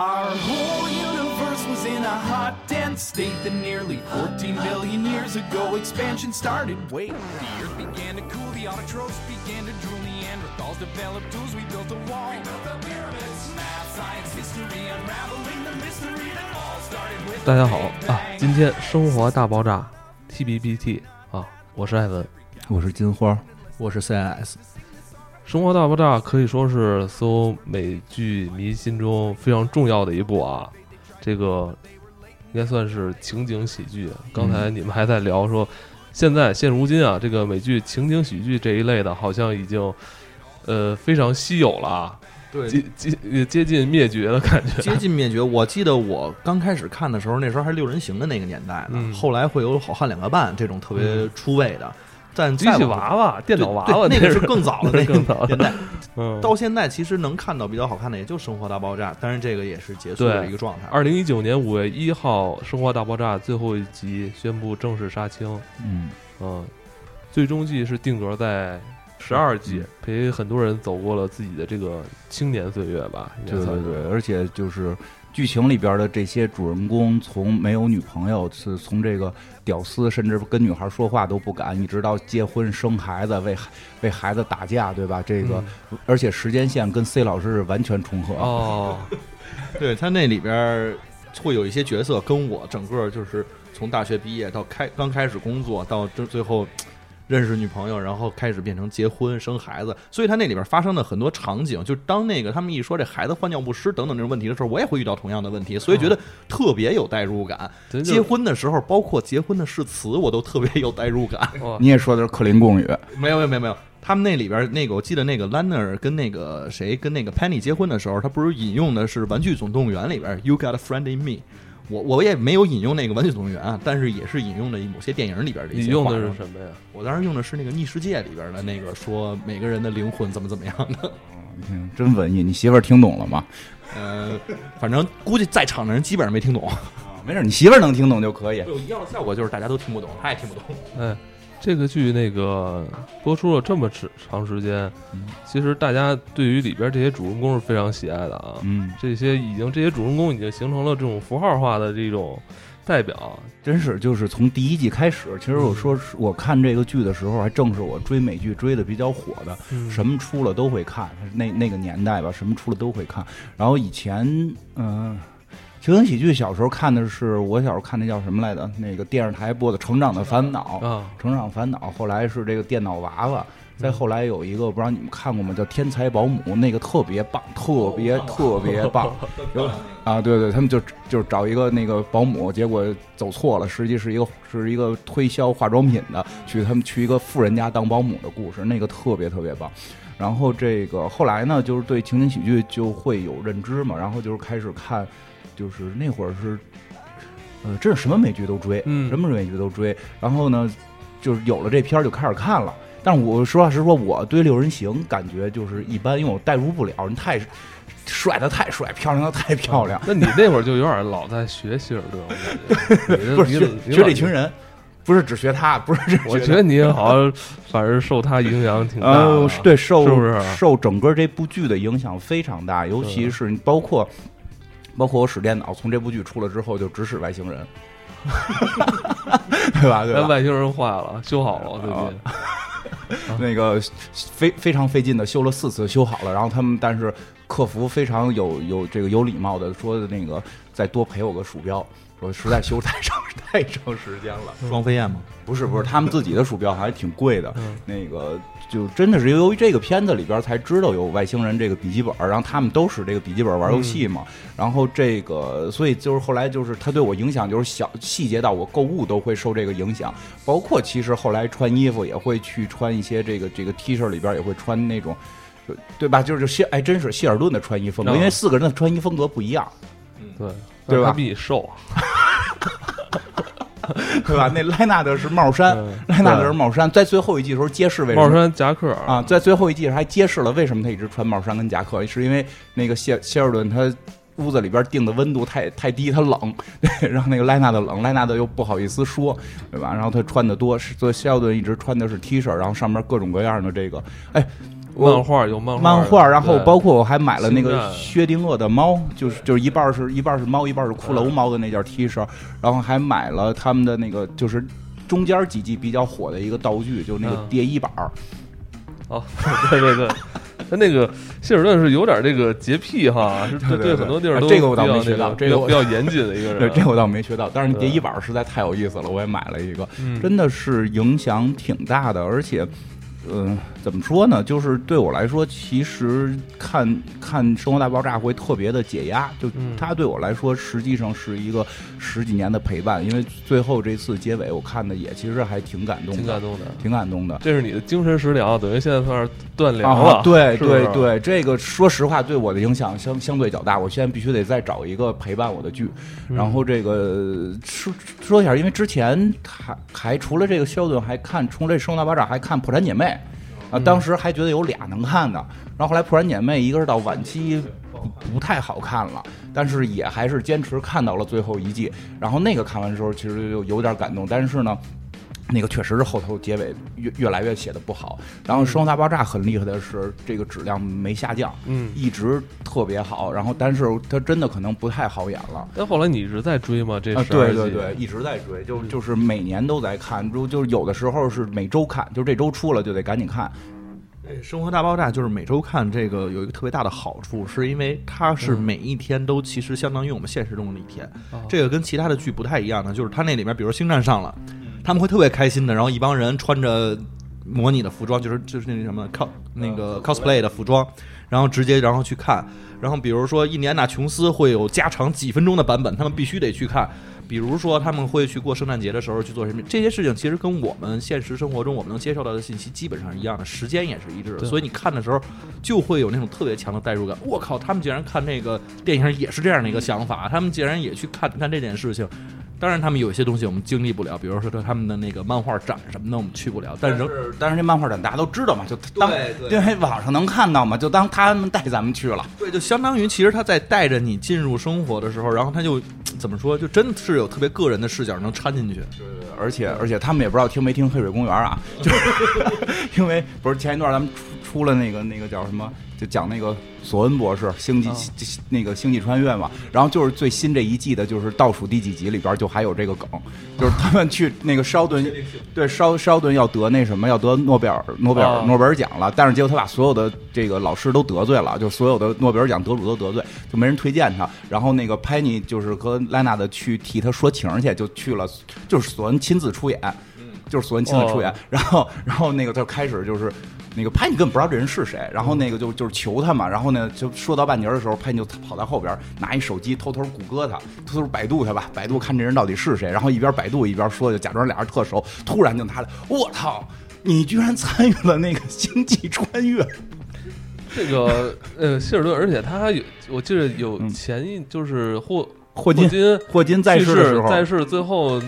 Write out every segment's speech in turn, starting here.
Our whole universe was in a hot, dense state that nearly 14 billion years ago expansion started. Wait, the earth began to cool, the autotrophs began to drool, Neanderthals developed tools, we built a wall. We built the pyramids, math, science, history, unraveling the mystery that all started with 大家好啊，今天生活大爆炸 TBBT 啊，我是艾文。我是金花，我是 CIS， 生活大爆炸可以说是所有美剧迷心中非常重要的一部啊，这个应该算是情景喜剧。刚才你们还在聊说，现在现如今啊，这个美剧情景喜剧这一类的，好像已经呃非常稀有了啊，对接接接近灭绝的感觉。接近灭绝。我记得我刚开始看的时候，那时候还是六人行的那个年代呢，嗯后来会有好汉两个半这种特别出位的，但机器娃娃、电脑娃娃，那个是是更早的 那更早个年代。嗯，到现在其实能看到比较好看的，也就《生活大爆炸》，但是这个也是结束的一个状态。二零一九年五月一号，《生活大爆炸》最后一集宣布正式杀青。嗯，嗯，最终季是定格在十二季，嗯陪很多人走过了自己的这个青年岁月吧。应该对算是对对，而且就是剧情里边的这些主人公，从没有女朋友，是从这个屌丝，甚至跟女孩说话都不敢，一直到结婚生孩子，为为孩子打架，对吧？这个，而且时间线跟 C 老师是完全重合。嗯哦，对他那里边会有一些角色跟我整个就是从大学毕业到开刚开始工作到最最后。认识女朋友，然后开始变成结婚生孩子，所以他那里边发生的很多场景，就当那个他们一说这孩子换尿不湿等等这种问题的时候，我也会遇到同样的问题，所以觉得特别有代入感。结婚的时候，包括结婚的誓词，我都特别有代入感。哇你也说的是克林贡语，没有没有没有没有，他们那里边那个，我记得那个兰纳尔跟那个谁跟那个 Penny 结婚的时候，他不是引用的是《玩具总动员》里边 “You got a friend in me”。我我也没有引用那个《玩具总动员》啊，但是也是引用了某些电影里边的一些你用的是什么呀？我当时用的是那个《逆世界》里边的那个说每个人的灵魂怎么怎么样的。你看真文艺。你媳妇儿听懂了吗？呃，反正估计在场的人基本上没听懂。啊没事，你媳妇儿能听懂就可以。有一样的效果就是大家都听不懂，他也听不懂。哎，这个剧那个播出了这么长长时间，嗯其实大家对于里边这些主人公是非常喜爱的啊。嗯，这些已经这些主人公已经形成了这种符号化的这种代表。真是，就是从第一季开始，其实我说我看这个剧的时候，还正是我追美剧追的比较火的，嗯什么出了都会看，那那个年代吧，什么出了都会看。然后以前，嗯、情景喜剧小时候看的是我小时候看那叫什么来着？那个电视台播的《成长的烦恼》，啊，成长烦恼》，后来是这个电脑娃娃。再后来有一个不知道你们看过吗？叫《天才保姆》，那个特别棒，特别特别棒。有啊，对对，他们就就是找一个那个保姆，结果走错了，实际是一个是一个推销化妆品的，去他们去一个富人家当保姆的故事，那个特别特别棒。然后这个后来呢，就是对情景喜剧就会有认知嘛，然后就是开始看，就是那会儿是，呃，真是什么美剧都追，嗯什么美剧都追。然后呢，就是有了这片儿就开始看了。但是我实话实说，我对六人行感觉就是一般，因为我代入不了，人太 帅的太帅，漂亮的太漂亮。那你那会儿就有点老在学希尔顿，我感觉 不是学学这群人，不是只学他，不是只我觉得你好像反正受他影响挺大的呃，对，受是不是受整个这部剧的影响非常大，尤其是包括包括我使电脑，从这部剧出了之后就只使外星人，对吧？对吧？外星人坏了，修好了最近。那个非非常费劲的修了四次，修好了，然后他们但是客服非常有有这个有礼貌的说的那个再多赔我个鼠标，说实在修太长太长时间了。双飞燕吗，不是不是，他们自己的鼠标还挺贵的，嗯那个就真的是由于这个片子里边才知道有外星人这个笔记本，然后他们都使这个笔记本玩游戏嘛，然后这个所以就是后来就是他对我影响就是小细节到我购物都会受这个影响，包括其实后来穿衣服也会去穿一些这个这个 T 恤里边也会穿那种。对吧？就是谢，哎，真是希尔顿的穿衣风格，嗯。因为四个人的穿衣风格不一样，对。对吧？他比你瘦，对吧？那莱纳德是帽衫，嗯莱纳德是帽衫，在最后一季的时候揭示为什么帽衫夹克啊，，在最后一季还揭示了为什么他一直穿帽衫跟夹克，是因为那个谢谢尔顿他屋子里边定的温度太太低，他冷，对，让那个莱纳德冷，莱纳德又不好意思说，对吧？然后他穿的多，是所以谢尔顿一直穿的是 T 恤，然后上面各种各样的这个，哎。漫画有漫画漫画，然后包括我还买了那个薛定谔的猫，就是就是一半是一半是猫，一半是骷髅猫的那件 T 恤，然后还买了他们的那个就是中间几季比较火的一个道具，就那个嗯叠衣板儿。哦，对对对，他那个希尔顿是有点这个洁癖哈，是对对对很多地儿都啊这个我倒没学到这个比较严谨的一个 对，人。这我倒没学到，但是叠衣板实在太有意思了，我也买了一个，嗯真的是影响挺大的，而且。嗯，怎么说呢？就是对我来说，其实看看《生活大爆炸》会特别的解压。就嗯它对我来说，实际上是一个十几年的陪伴。因为最后这次结尾，我看的也其实还挺感动的，挺感动的。挺感动的。这是你的精神食粮，等于现在算是断粮了。，啊 对对，对，这个说实话对我的影响相相对较大。我现在必须得再找一个陪伴我的剧，嗯然后这个说说一下，因为之前还还除了这个肖顿，还看除了这《生活大爆炸》，还看《破产姐妹》啊，当时还觉得有俩能看的，然后后来《破产姐妹》一个是到晚期。不太好看了，但是也还是坚持看到了最后一季。然后那个看完之后，其实就有点感动，但是呢，那个确实是后头结尾越越来越写的不好。然后《生活大爆炸》很厉害的是，这个质量没下降，嗯。一直特别好。然后，但是它真的可能不太好演了。但后来你一直在追吗？这啊，12对对对，一直在追，就就是每年都在看，就就是有的时候是每周看，就这周出了就得赶紧看。《生活大爆炸》就是每周看这个有一个特别大的好处，是因为它是嗯每一天都其实相当于我们现实中的一天。哦这个跟其他的剧不太一样的，就是它那里面，比如说《星战》上了，他们会特别开心的，然后一帮人穿着模拟的服装，就是就是那什么 cos 那个 cosplay 的服装，然后直接然后去看。然后比如说印第安纳琼斯会有加长几分钟的版本，他们必须得去看。比如说他们会去过圣诞节的时候去做什么，这些事情其实跟我们现实生活中我们能接受到的信息基本上是一样的，时间也是一致的，所以你看的时候就会有那种特别强的代入感。我靠，他们竟然看那个电影也是这样的一个想法，他们竟然也去看看这件事情。当然，他们有一些东西我们经历不了，比如说他们的那个漫画展什么的，我们去不了。但是仍但是这漫画展大家都知道嘛，就当对对因为网上能看到嘛，就当他们带咱们去了。对，就相当于其实他在带着你进入生活的时候，然后他就怎么说，就真的是有特别个人的视角能掺进去。而且而且他们也不知道听没听《黑水公园》啊，就是 因为不是前一段咱们出出了那个那个叫什么，就讲那个索恩博士星际、啊那个星际穿越嘛，然后就是最新这一季的，就是倒数第几集里边就还有这个梗，就是他们去那个烧顿，对烧烧顿要得那什么要得诺贝尔诺贝尔、啊诺贝尔奖了，但是结果他把所有的这个老师都得罪了，就所有的诺贝尔奖得主都得罪，就没人推荐他。然后那个潘妮就是和莱纳的去替他说情去，就去了，就是索恩亲自出演，就是索恩亲自出演。哦然后然后那个他就开始就是。那个潘你根本不知道这人是谁，然后那个就就是求他嘛，然后呢就说到半截儿的时候，潘妮就跑到后边拿一手机偷偷谷歌他，偷偷百度他吧，百度看这人到底是谁，然后一边百度一边说，就假装俩人特熟，突然就拿来，我操，你居然参与了那个星际穿越，这个呃，希尔顿，而且他还有，我记得有嗯。前一就是霍霍金金霍金在世的时候，在世最后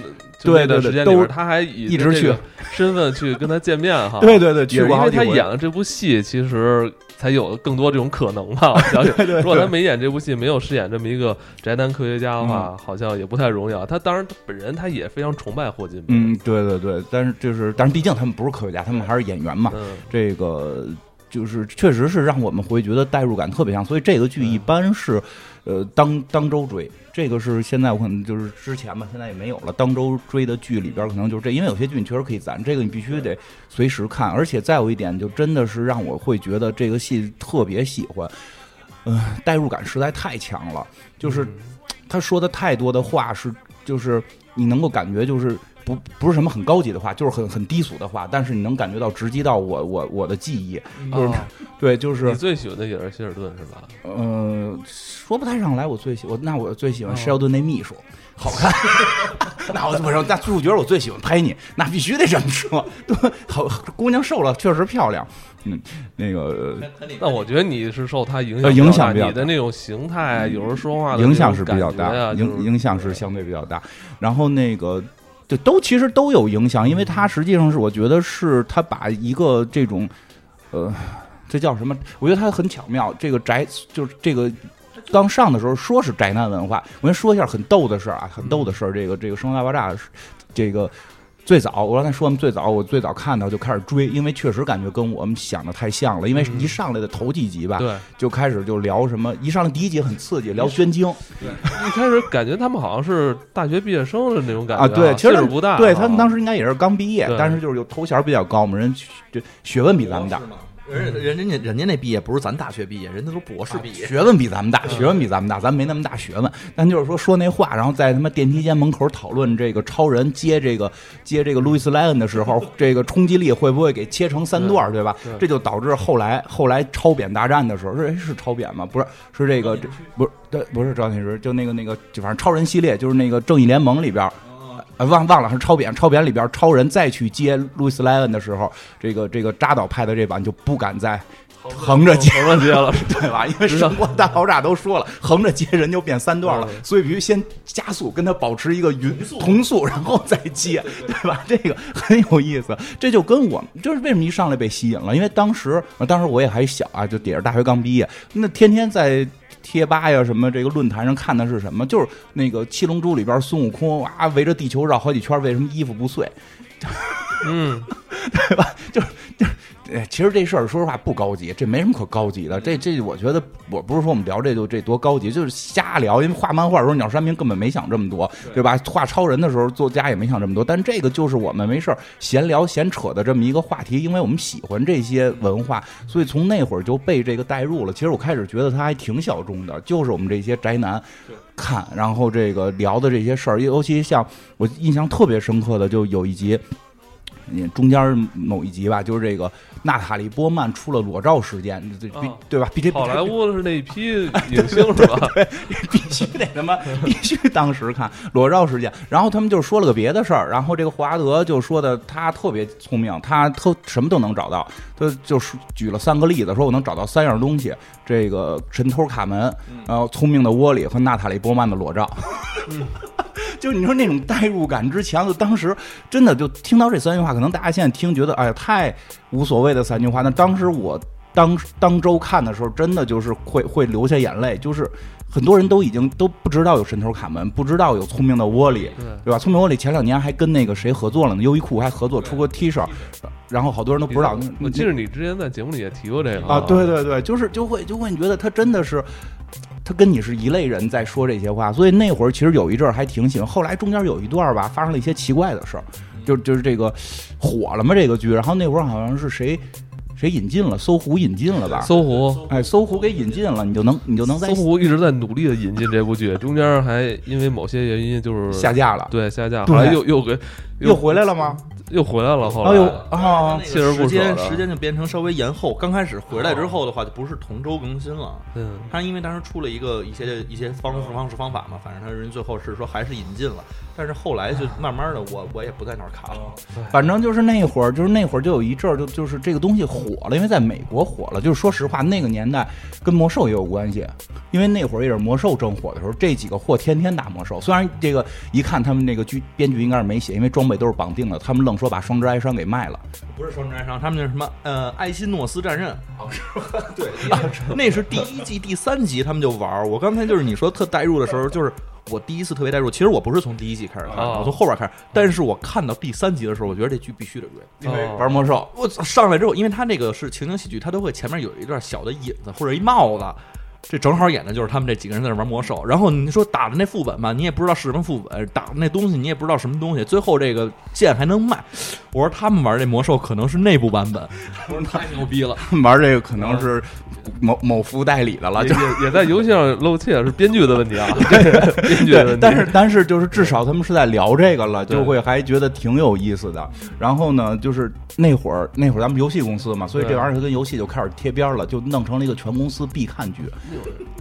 对那段对对都时间里边，他还以一直去身份去跟他见面哈。对对对，去也是因为他演了这部戏，其实才有更多这种可能吧。我想想，如果他没演这部戏，没有饰演这么一个宅男科学家的话，好像也不太容易啊。他当然他本人他也非常崇拜霍金。嗯，对对对，但是就是，但是毕竟他们不是科学家，他们还是演员嘛，嗯，这个就是确实是让我们会觉得代入感特别强，所以这个剧一般是，呃，当当周追。这个是现在我可能就是之前吧，现在也没有了。当周追的剧里边可能就是这，因为有些剧你确实可以攒，这个你必须得随时看。而且再有一点，就真的是让我会觉得这个戏特别喜欢，嗯、代入感实在太强了。就是他说的太多的话是，就是你能够感觉就是不不是什么很高级的话，就是很很低俗的话，但是你能感觉到直击到我我我的记忆。就是啊 对，就是你最喜欢的也是希尔顿是吧？呃，说不太上来。我最喜我那我最喜欢哦施耀顿那秘书，好看。那我不是，那主角我最喜欢拍你，那必须得这么说。对，好，姑娘瘦了确实漂亮。嗯，那个那我觉得你是受他影呃响大影响比较你的那种形态，有时候说话的影响是比较大，影影响是相对比较大。然后那个。就都其实都有影响，因为它实际上是我觉得是它把一个这种，呃，这叫什么？我觉得它很巧妙。这个宅就是这个刚上的时候说是宅男文化，我先说一下很逗的事儿啊，很逗的事儿。这个这个《生活大爆炸》这个最早我刚才说嘛，最早我最早看到就开始追，因为确实感觉跟我们想的太像了。因为嗯一上来的头几集吧，对，就开始就聊什么，一上来第一集很刺激，聊捐精一开始感觉他们好像是大学毕业生的那种感觉啊，对，其实不大啊，对他们当时应该也是刚毕业，但是就是有头衔比较高嘛，人就学问比咱们大？人人人家人家那毕业不是咱大学毕业，人家都博士毕业。学问比咱们大，学问比咱们大，咱没那么大学问。但就是说说那话，然后在他妈电梯间门口讨论这个超人接这个接这个路易斯莱恩的时候，这个冲击力会不会给切成三段儿，对吧？这就导致后来后来超扁大战的时候，是哎是超扁吗？不是，是这个这不是对不是赵天石，就那个那个就反正超人系列，就是那个正义联盟里边儿。呃，忘忘了是超扁，超扁里边超人再去接路易斯莱恩的时候，这个这个扎导拍的这版就不敢再横着接横着接了，对吧？因为《知道生活大爆炸》都说了，横着接人就变三段了嗯，所以必须先加速，跟他保持一个匀同速，然后再接，对吧？这个很有意思。这就跟我就是为什么一上来被吸引了，因为当时当时我也还小啊，就也是大学刚毕业，那天天在。贴吧呀，什么这个论坛上看的是什么？就是那个《七龙珠》里边孙悟空啊，围着地球绕好几圈，为什么衣服不碎？嗯，对吧？就是就是，哎，其实这事儿说实话不高级，这没什么可高级的。这这，我觉得我不是说我们聊这就这多高级，就是瞎聊。因为画漫画的时候，鸟山明根本没想这么多，对吧？画超人的时候，作家也没想这么多。但这个就是我们没事儿闲聊闲扯的这么一个话题，因为我们喜欢这些文化，所以从那会儿就被这个带入了。其实我开始觉得他还挺小众的，就是我们这些宅男。看，然后这个聊的这些事儿，尤其像我印象特别深刻的，就有一集，嗯，中间某一集吧，就是这个娜塔莉波曼出了裸照事件，这这必哦对吧？必这好莱坞是那批影星是吧？必须得他妈 必须当时看裸照事件，然后他们就说了个别的事儿，然后这个霍华德就说的他特别聪明，他特什么都能找到，他就是举了三个例子，说我能找到三样东西，这个神偷卡门，然后聪明的窝里和娜塔莉波曼的裸照。就你说那种代入感之强，就当时真的就听到这三句话，可能大家现在听觉得哎呀太无所谓的三句话，那当时我当当周看的时候，真的就是会会流下眼泪，就是很多人都已经都不知道有神偷卡门，不知道有聪明的窝里，对对吧？聪明窝里前两年还跟那个谁合作了呢，优衣库还合作出过 T 恤，然后好多人都不知道。我记得你之前在节目里也提过这个啊，对对对，就是就会就会你觉得他真的是，他跟你是一类人在说这些话，所以那会儿其实有一阵儿还挺喜欢，后来中间有一段儿吧，发生了一些奇怪的事儿，就就是这个火了嘛这个剧，然后那会儿好像是谁谁引进了，搜狐引进了吧？搜狐。哎，搜狐给引进了，你就能你就能在搜狐一直在努力的引进这部剧，中间还因为某些原因就是下架了，对下架，对后来又又给又回来了吗？又回来了，后来啊，锲而不舍时间时间就变成稍微延后。刚开始回来之后的话，就不是同周更新了。嗯，他因为当时出了一个一些一些方式方式方法嘛，反正他人最后是说还是引进了，但是后来就慢慢的我我也不在那儿看了。反正就是那会儿，就是那会儿就有一阵儿，就就是这个东西火了，因为在美国火了。就是说实话，那个年代跟魔兽也有关系，因为那会儿也是魔兽正火的时候，这几个货天天打魔兽。虽然这个一看他们那个剧编剧应该是没写，因为装备都是绑定的，他们愣说把双之哀伤给卖了。不是双之哀伤，他们那是什么？呃，艾辛诺斯战刃。对，那是第一季第三集他们就玩儿。我刚才就是你说特代入的时候，就是我第一次特别代入。其实我不是从第一季开始看我从后边开始。但是我看到第三集的时候，我觉得这剧必须得追。因为哦玩魔兽，我操上来之后，因为他那个是情景喜剧，他都会前面有一段小的引子或者一帽子，这正好演的就是他们这几个人在那玩魔兽。然后你说打的那副本吧，你也不知道是什么副本，打的那东西你也不知道什么东西，最后这个剑还能卖。我说他们玩这魔兽可能是内部版本，我说太牛逼了。玩这个可能是某某服代理的了，也就也 也在游戏上露怯，是编剧的问题啊，编剧的问题。，对但是但是就是至少他们是在聊这个了，就会还觉得挺有意思的。然后呢，就是那会儿那会儿咱们游戏公司嘛，所以这玩意儿跟游戏就开始贴边了，就弄成了一个全公司必看剧 doing?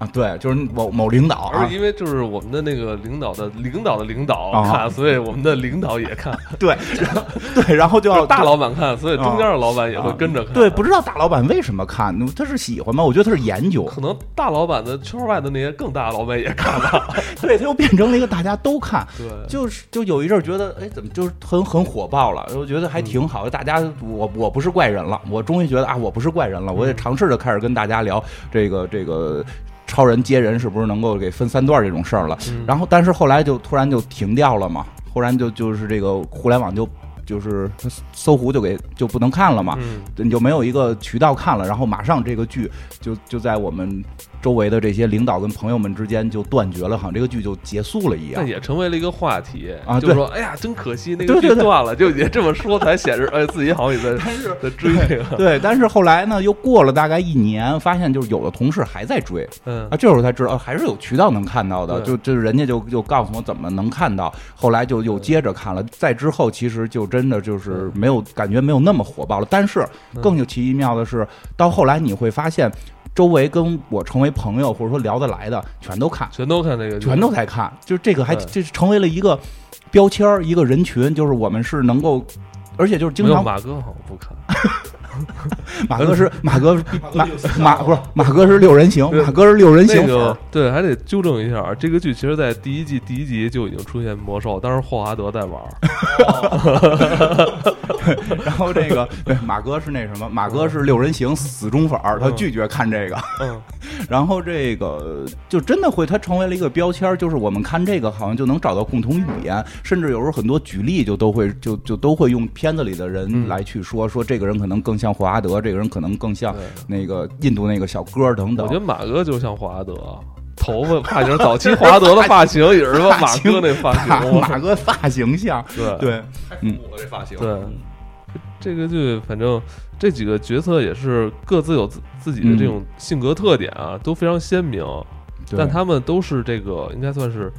啊。对，就是某某领导啊而是，因为就是我们的那个领导的领导的领导啊看，所以我们的领导也看，对，然 后对，然后就要大老板看，所以中间的老板也会啊跟着看。对，不知道大老板为什么看，他是喜欢吗？我觉得他是研究，可能大老板的圈外的那些更大的老板也看吧。对，他又变成了一个大家都看。对，就是就有一阵儿觉得，哎，怎么就是很很火爆了？我觉得还挺好，大家我我不是怪人了，我终于觉得啊，我不是怪人了，我也尝试着开始跟大家聊这个这个超人接人是不是能够给分三段这种事儿了。嗯然后但是后来就突然就停掉了嘛，忽然就就是这个互联网就就是搜狐就给就不能看了嘛，嗯，你就没有一个渠道看了，然后马上这个剧就就在我们周围的这些领导跟朋友们之间就断绝了，好像这个剧就结束了一样。那。也成为了一个话题啊就说，哎呀，真可惜那个剧断了，就也这么说才显示，哎，自己好像也在 在追这个，对，但是后来呢，又过了大概一年，发现就是有的同事还在追。嗯。啊，这时候才知道、啊还是有渠道能看到的，就就是人家就就告诉我怎么能看到，后来就又接着看了，再之后其实就真的就是没有感觉没有那么火爆了，但是嗯。更有奇妙的是，到后来你会发现，周围跟我成为朋友或者说聊得来的全都看，全都看那个，全都在看，就是这个还对这成为了一个标签儿一个人群，就是我们是能够。而且就是经常没有马哥好像不看，马哥是 马哥是马马不是马哥是六人行，马哥是六人行。那个。对，还得纠正一下，这个剧其实在第一季第一集就已经出现魔兽，当时霍华德在玩儿，然后这个对马哥是那什么，马哥是六人行死忠粉儿，他拒绝看这个。嗯，然后这个就真的会，他成为了一个标签，就是我们看这个好像就能找到共同语言，甚至有时候很多举例就都会就就都会用片子里的人嗯。来去说，说这个人可能更像霍华德，这个人可能更像那个印度那个小哥儿等等我觉。得马哥就像霍华德，头发发型，早期霍华德的发型也是说马哥那发型，马哥发型像，对对，太复古了这发型。对，这个剧反正这几个角色也是各自有自自己的这种性格特点啊，都非常鲜明，但他们都是这个应该算是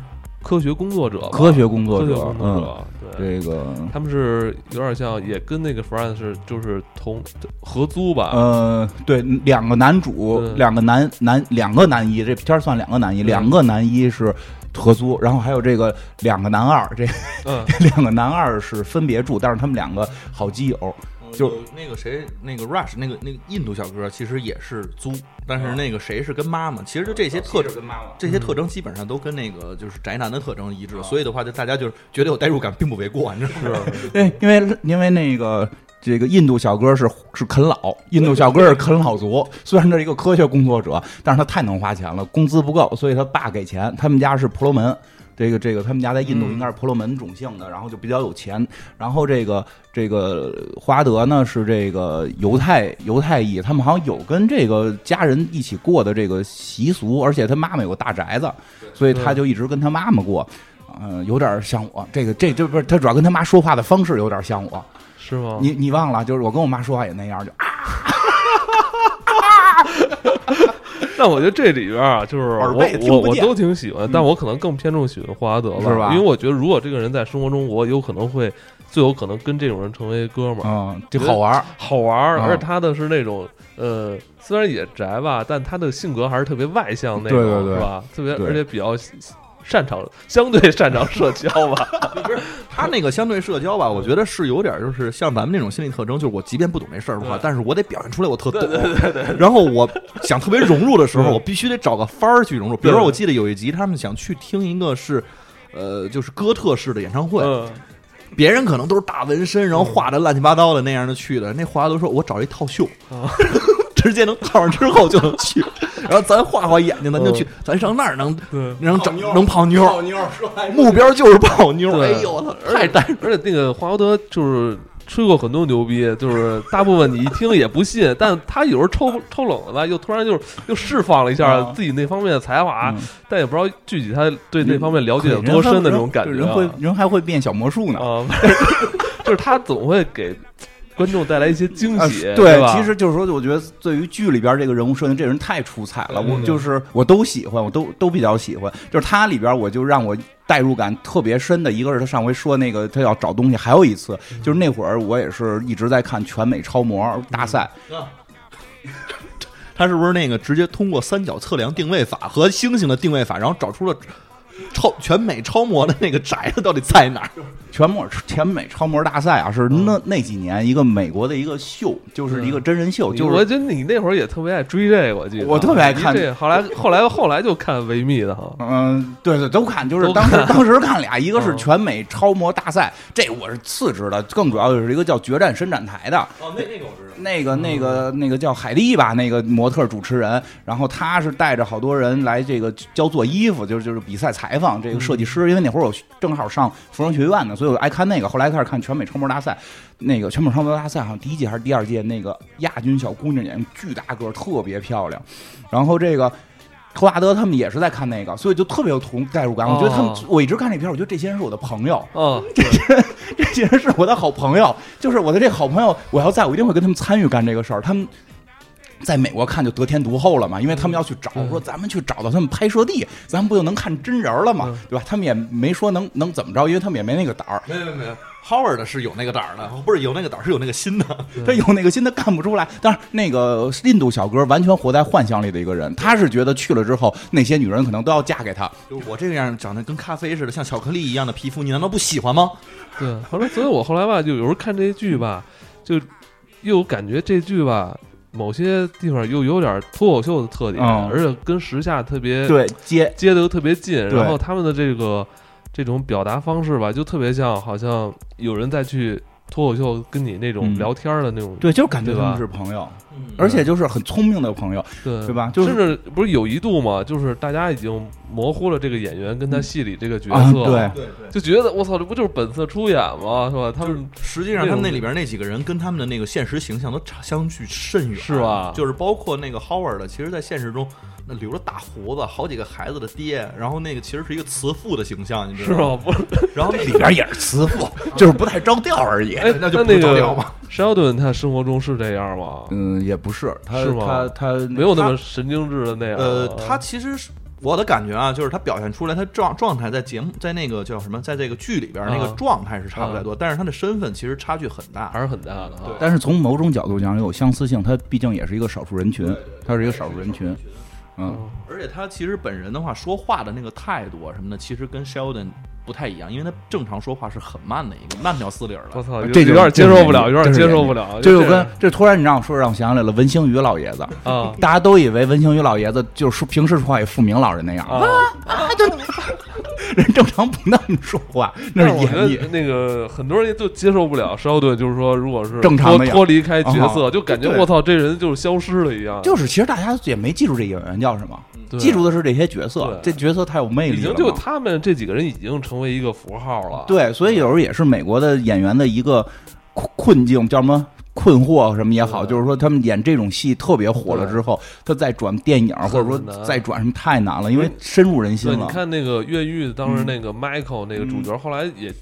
科学工作者吧，科学工作科学者工，作嗯，者，对。这个。他们是有点像，也跟那个 Friends 是就是同合租吧，呃，对，两个男主对，两个男男两个男一，这片儿算两个男一，嗯两个男一是合租，然后还有这个两个男二，这嗯，这 两个男二是分别住，但是他们两个好基友，就就那个谁，那个 Rush，那个那个印度小哥，其实也是租，但是那个谁是跟妈妈。其实就这些特征，跟妈妈。这些特征基本上都跟那个就是宅男的特征一致，所以的话，就大家就是觉得有代入感，并不为过，你知道吗？对，因为因为那个这个印度小哥是是啃老，印度小哥是啃老族。虽然这是一个科学工作者，但是他太能花钱了，工资不够，所以他爸给钱。他们家是婆罗门。这个这个，他们家在印度应该是婆罗门种姓的，然后就比较有钱。然后这个这个华德呢是这个犹太犹太裔，他们好像有跟这个家人一起过的这个习俗，而且他妈妈有个大宅子，所以他就一直跟他妈妈过。嗯、有点像我，这个这这不是他主要跟他妈说话的方式有点像我，是吗？你你忘了？就是我跟我妈说话也那样，就啊，但我觉得这里边啊，就是我我我都挺喜欢，但我可能更偏重喜欢霍华德是吧因为我觉得如果这个人在生活中，我有可能会最有可能跟这种人成为哥们儿，嗯，就好玩儿。好玩儿，嗯而且他的是那种呃，虽然也宅吧，但他的性格还是特别外向那种，对对对是吧？特别而且比较擅长，相对擅长社交吧。他那个相对社交吧，我觉得是有点就是像咱们那种心理特征，就是我即便不懂这事儿的话，但是我得表现出来我特懂。然后我想特别融入的时候，嗯 我必须得找个法儿去融入。比如说，我记得有一集他们想去听一个是。呃，就是哥特式的演唱会，嗯，别人可能都是大纹身，然后画的乱七八糟的那样的去的。那华都说：“我找一套袖，啊直接能套上之后就能去。然后咱画画眼睛，咱就去，咱上那儿能对。能整能泡妞，妞目标就是泡妞。对。哎呦我操，太带而且那个华华德就是吹过很多牛逼，就是大部分你一听也不信，但他有时候抽抽冷子吧，又突然就是又释放了一下啊。自己那方面的才华，嗯。但也不知道具体他对那方面了解有多深的人那种感觉啊。人会人还会变小魔术呢。啊，就是他总会给观众带来一些惊啊喜，对，吧？其实就是说，我觉得对于剧里边这个人物设定，这人太出彩了，我嗯就是我都喜欢，我都都比较喜欢。就是他里边，我就让我代入感特别深的一个是他上回说那个他要找东西，还有一次就是那会儿我也是一直在看全美超模大赛，他是不是那个直接通过三角测量定位法和星星的定位法，然后找出了超全美超模的那个宅子到底在哪儿？全模全美超模大赛啊，是那那几年一个美国的一个秀，就是一个真人秀，就是我觉得你那会儿也特别爱追这个，我记得。我特别爱看你这后来后来后来就看维密的哈，嗯，对对，都看，就是当时当时看俩，一个是嗯。全美超模大赛，这我是次之的，更主要的是一个叫决战伸展台的，哦，那那个我知道。那个那个那个叫海莉吧，那个模特主持人，然后他是带着好多人来这个教做衣服，就是就是比赛裁采访这个设计师，因为那会儿我正好上服装学院呢，所以我爱看那个。后来开始看全美超模大赛，那个全美超模大赛好像第一届还是第二届，那个亚军小姑娘眼巨大个儿，特别漂亮。然后这个。托华德他们也是在看那个，所以就特别有同代入感。我觉得他们哦，我一直看这片儿，我觉得这些人是我的朋友，嗯，这些人这些人是我的好朋友，就是我的这好朋友，我要在我一定会跟他们参与干这个事儿。他们在美国看就得天独厚了嘛，因为他们要去找，嗯说咱们去找到他们拍摄地，咱们不就能看真人了嘛嗯，对吧？他们也没说能能怎么着，因为他们也没那个胆儿。没有没有没有，Howard 是有那个胆儿的，不是有那个胆儿，是有那个心的。他有那个心，他干不出来。但是那个印度小哥完全活在幻想里的一个人，他是觉得去了之后，那些女人可能都要嫁给他。就是我这个样长得跟咖啡似的，像巧克力一样的皮肤，你难道不喜欢吗？对。后来，所以我后来吧，就有时候看这些剧吧，就又感觉这剧吧，某些地方又有点脱口秀的特点，嗯。而且跟时下特别对，接接的又特别近，然后他们的这个这种表达方式吧，就特别像好像有人在去脱口秀跟你那种嗯。聊天的那种，对，就是感觉对吧？他们是朋友，嗯而且就是很聪明的朋友。对对吧就是甚至不是有一度嘛，就是大家已经模糊了这个演员跟他戏里这个角啊色，对对对。就觉得我操，这不就是本色出演吗？是吧？他们实际上，他们那里边那几个人跟他们的那个现实形象都差相距甚远，是吧就是包括那个 Howard，其实，在现实中那留着大胡子，好几个孩子的爹，然后那个其实是一个慈父的形象，你知道吗？吧？不是，然后里边也是慈父，就是不太着调而已。哎，那就不那个着调嘛 Sheldon 他生活中是这样吗？嗯，也不是，他是吗他他没有那么神经质的那样。呃，他其实是我的感觉啊，就是他表现出来他状状态在节目在那个叫什么，在这个剧里边啊那个状态是差不太多，但是他的身份其实差距很大。还是很大的啊。但是从某种角度讲有相似性，他毕竟也是一个少数人群，他是一个少数人群。嗯，而且他其实本人的话，说话的那个态度啊什么的，其实跟 Sheldon 不太一样，因为他正常说话是很慢的一个慢条斯理儿的。我操，这就有点接受不了，有点接受不了。这就跟这突然你让我说，让我想起来了，文星宇老爷子，啊。大家都以为文星宇老爷子就是说平时说话也富明老人那样，啊，人正常不那么说话，那是演绎。得那个很多人都接受不了稍顿，就是说，如果是正常脱脱离开角色，啊就感觉对我操，这人就是消失了一样。就是其实大家也没记住这演员叫什么，记住的是这些角色，这角色太有魅力了就他们这几个人已经成为一个符号了。对，所以有时候也是美国的演员的一个困困境，叫什么？困惑什么也好，就是说他们演这种戏特别火了之后，他再转电影或者说再转什么太难了，因为深入人心了，你。看那个越狱，当时嗯。那个 Michael 那个主角，后来也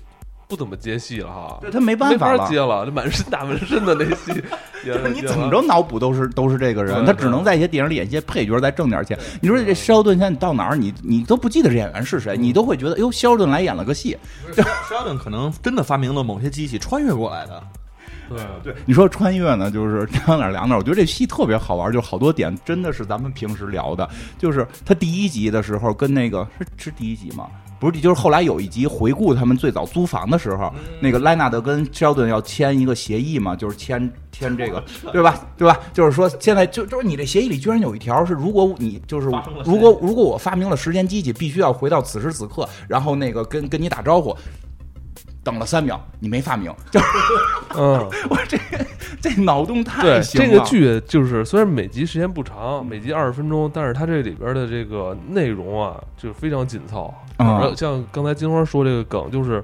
不怎么接戏了哈，对他没办法接了，这满身大纹身的那戏，就是你怎么着脑补都是都是这个人，他只能在一些电影里演一些配角，再挣点钱。你说这肖顿现在你到哪儿，你你都不记得这演员是谁，你都会觉得哟，肖顿来演了个戏。Sheldon 可能真的发明了某些机器穿越过来的。对对，你说穿越呢，就是两哪儿两哪儿。我觉得这戏特别好玩，就好多点真的是咱们平时聊的。就是他第一集的时候跟那个是是第一集吗？不是，就是后来有一集回顾他们最早租房的时候，那个莱纳德跟肖顿要签一个协议嘛，就是签签这个，对吧？对吧？就是说现在就就是你这协议里居然有一条是，如果你就是如果如果我发明了时间机器，必须要回到此时此刻，然后那个跟跟你打招呼。等了三秒，你没发明，就是嗯，我这这脑洞太对，行了。这个剧就是虽然每集时间不长，每集二十分钟，但是它这里边的这个内容啊，就是非常紧凑。啊而像刚才金花说这个梗，就是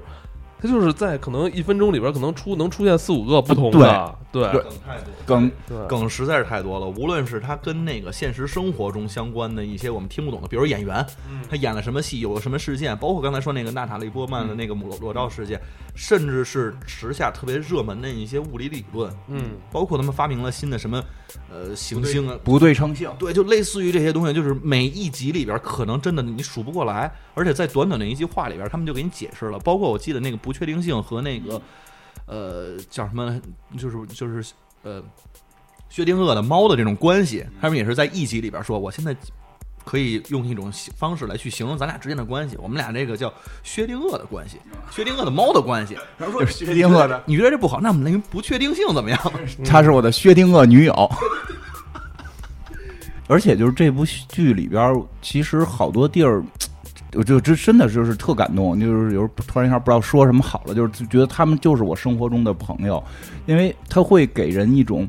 它就是在可能一分钟里边，可能出能出现四五个不同的，对对梗太多，梗梗实在是太多了。无论是他跟那个现实生活中相关的一些我们听不懂的，比如演员，嗯他演了什么戏，有了什么事件，包括刚才说那个娜塔莉波曼的那个裸裸照事件，甚至是时下特别热门的一些物理理论，嗯，包括他们发明了新的什么呃行星啊。不对称性，对，就类似于这些东西，就是每一集里边可能真的你数不过来，而且在短短的一句话里边，他们就给你解释了。包括我记得那个不确定性和那个呃叫什么，就是就是呃薛定谔的猫的这种关系，他们也是在一集里边说，我现在可以用一种方式来去形容咱俩之间的关系，我们俩这个叫薛定谔的关系，薛定谔的猫的关系。然后说薛定谔的，你觉得这不好，那我们那个不确定性怎么样？她是我的薛定谔女友。而且就是这部剧里边，其实好多地儿，我就真真的就是特感动，就是有时候突然一下不知道说什么好了，就是觉得他们就是我生活中的朋友，因为他会给人一种。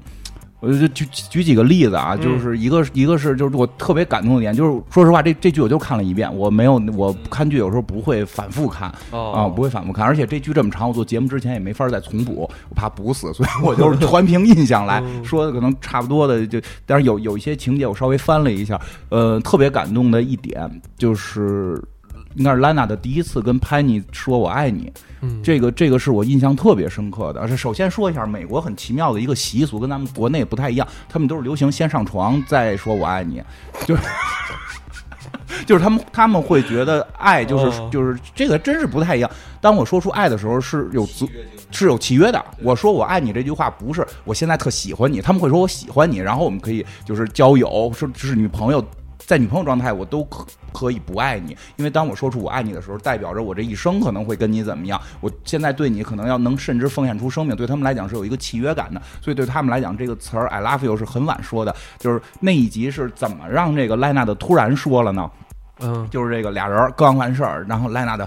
呃，我就举举几个例子啊，嗯就是一个一个是就是我特别感动的点，就是说实话，这这剧我就看了一遍，我没有我看剧有时候不会反复看啊，哦，不会反复看，而且这剧这么长，我做节目之前也没法再重补，我怕补死，所以我就是全凭印象来 嗯说的，可能差不多的就，但是有有一些情节我稍微翻了一下，呃，特别感动的一点就是。应该是兰娜的第一次跟潘妮说“我爱你”，嗯这个这个是我印象特别深刻的。是首先说一下，美国很奇妙的一个习俗，跟咱们国内不太一样，他们都是流行先上床再说我爱你，就是 就是他们他们会觉得爱就是、哦就是这个真是不太一样。当我说出爱的时候是有责是有契约的。我说我爱你这句话不是我现在特喜欢你，他们会说我喜欢你，然后我们可以就是交友，说是女朋友。在女朋友状态，我都可可以不爱你，因为当我说出我爱你的时候，代表着我这一生可能会跟你怎么样。我现在对你可能要能甚至奉献出生命，对他们来讲是有一个契约感的，所以对他们来讲，这个词儿 “I love you” 是很晚说的。就是那一集是怎么让这个莱纳的突然说了呢？嗯，就是这个俩人刚完事儿，然后莱纳的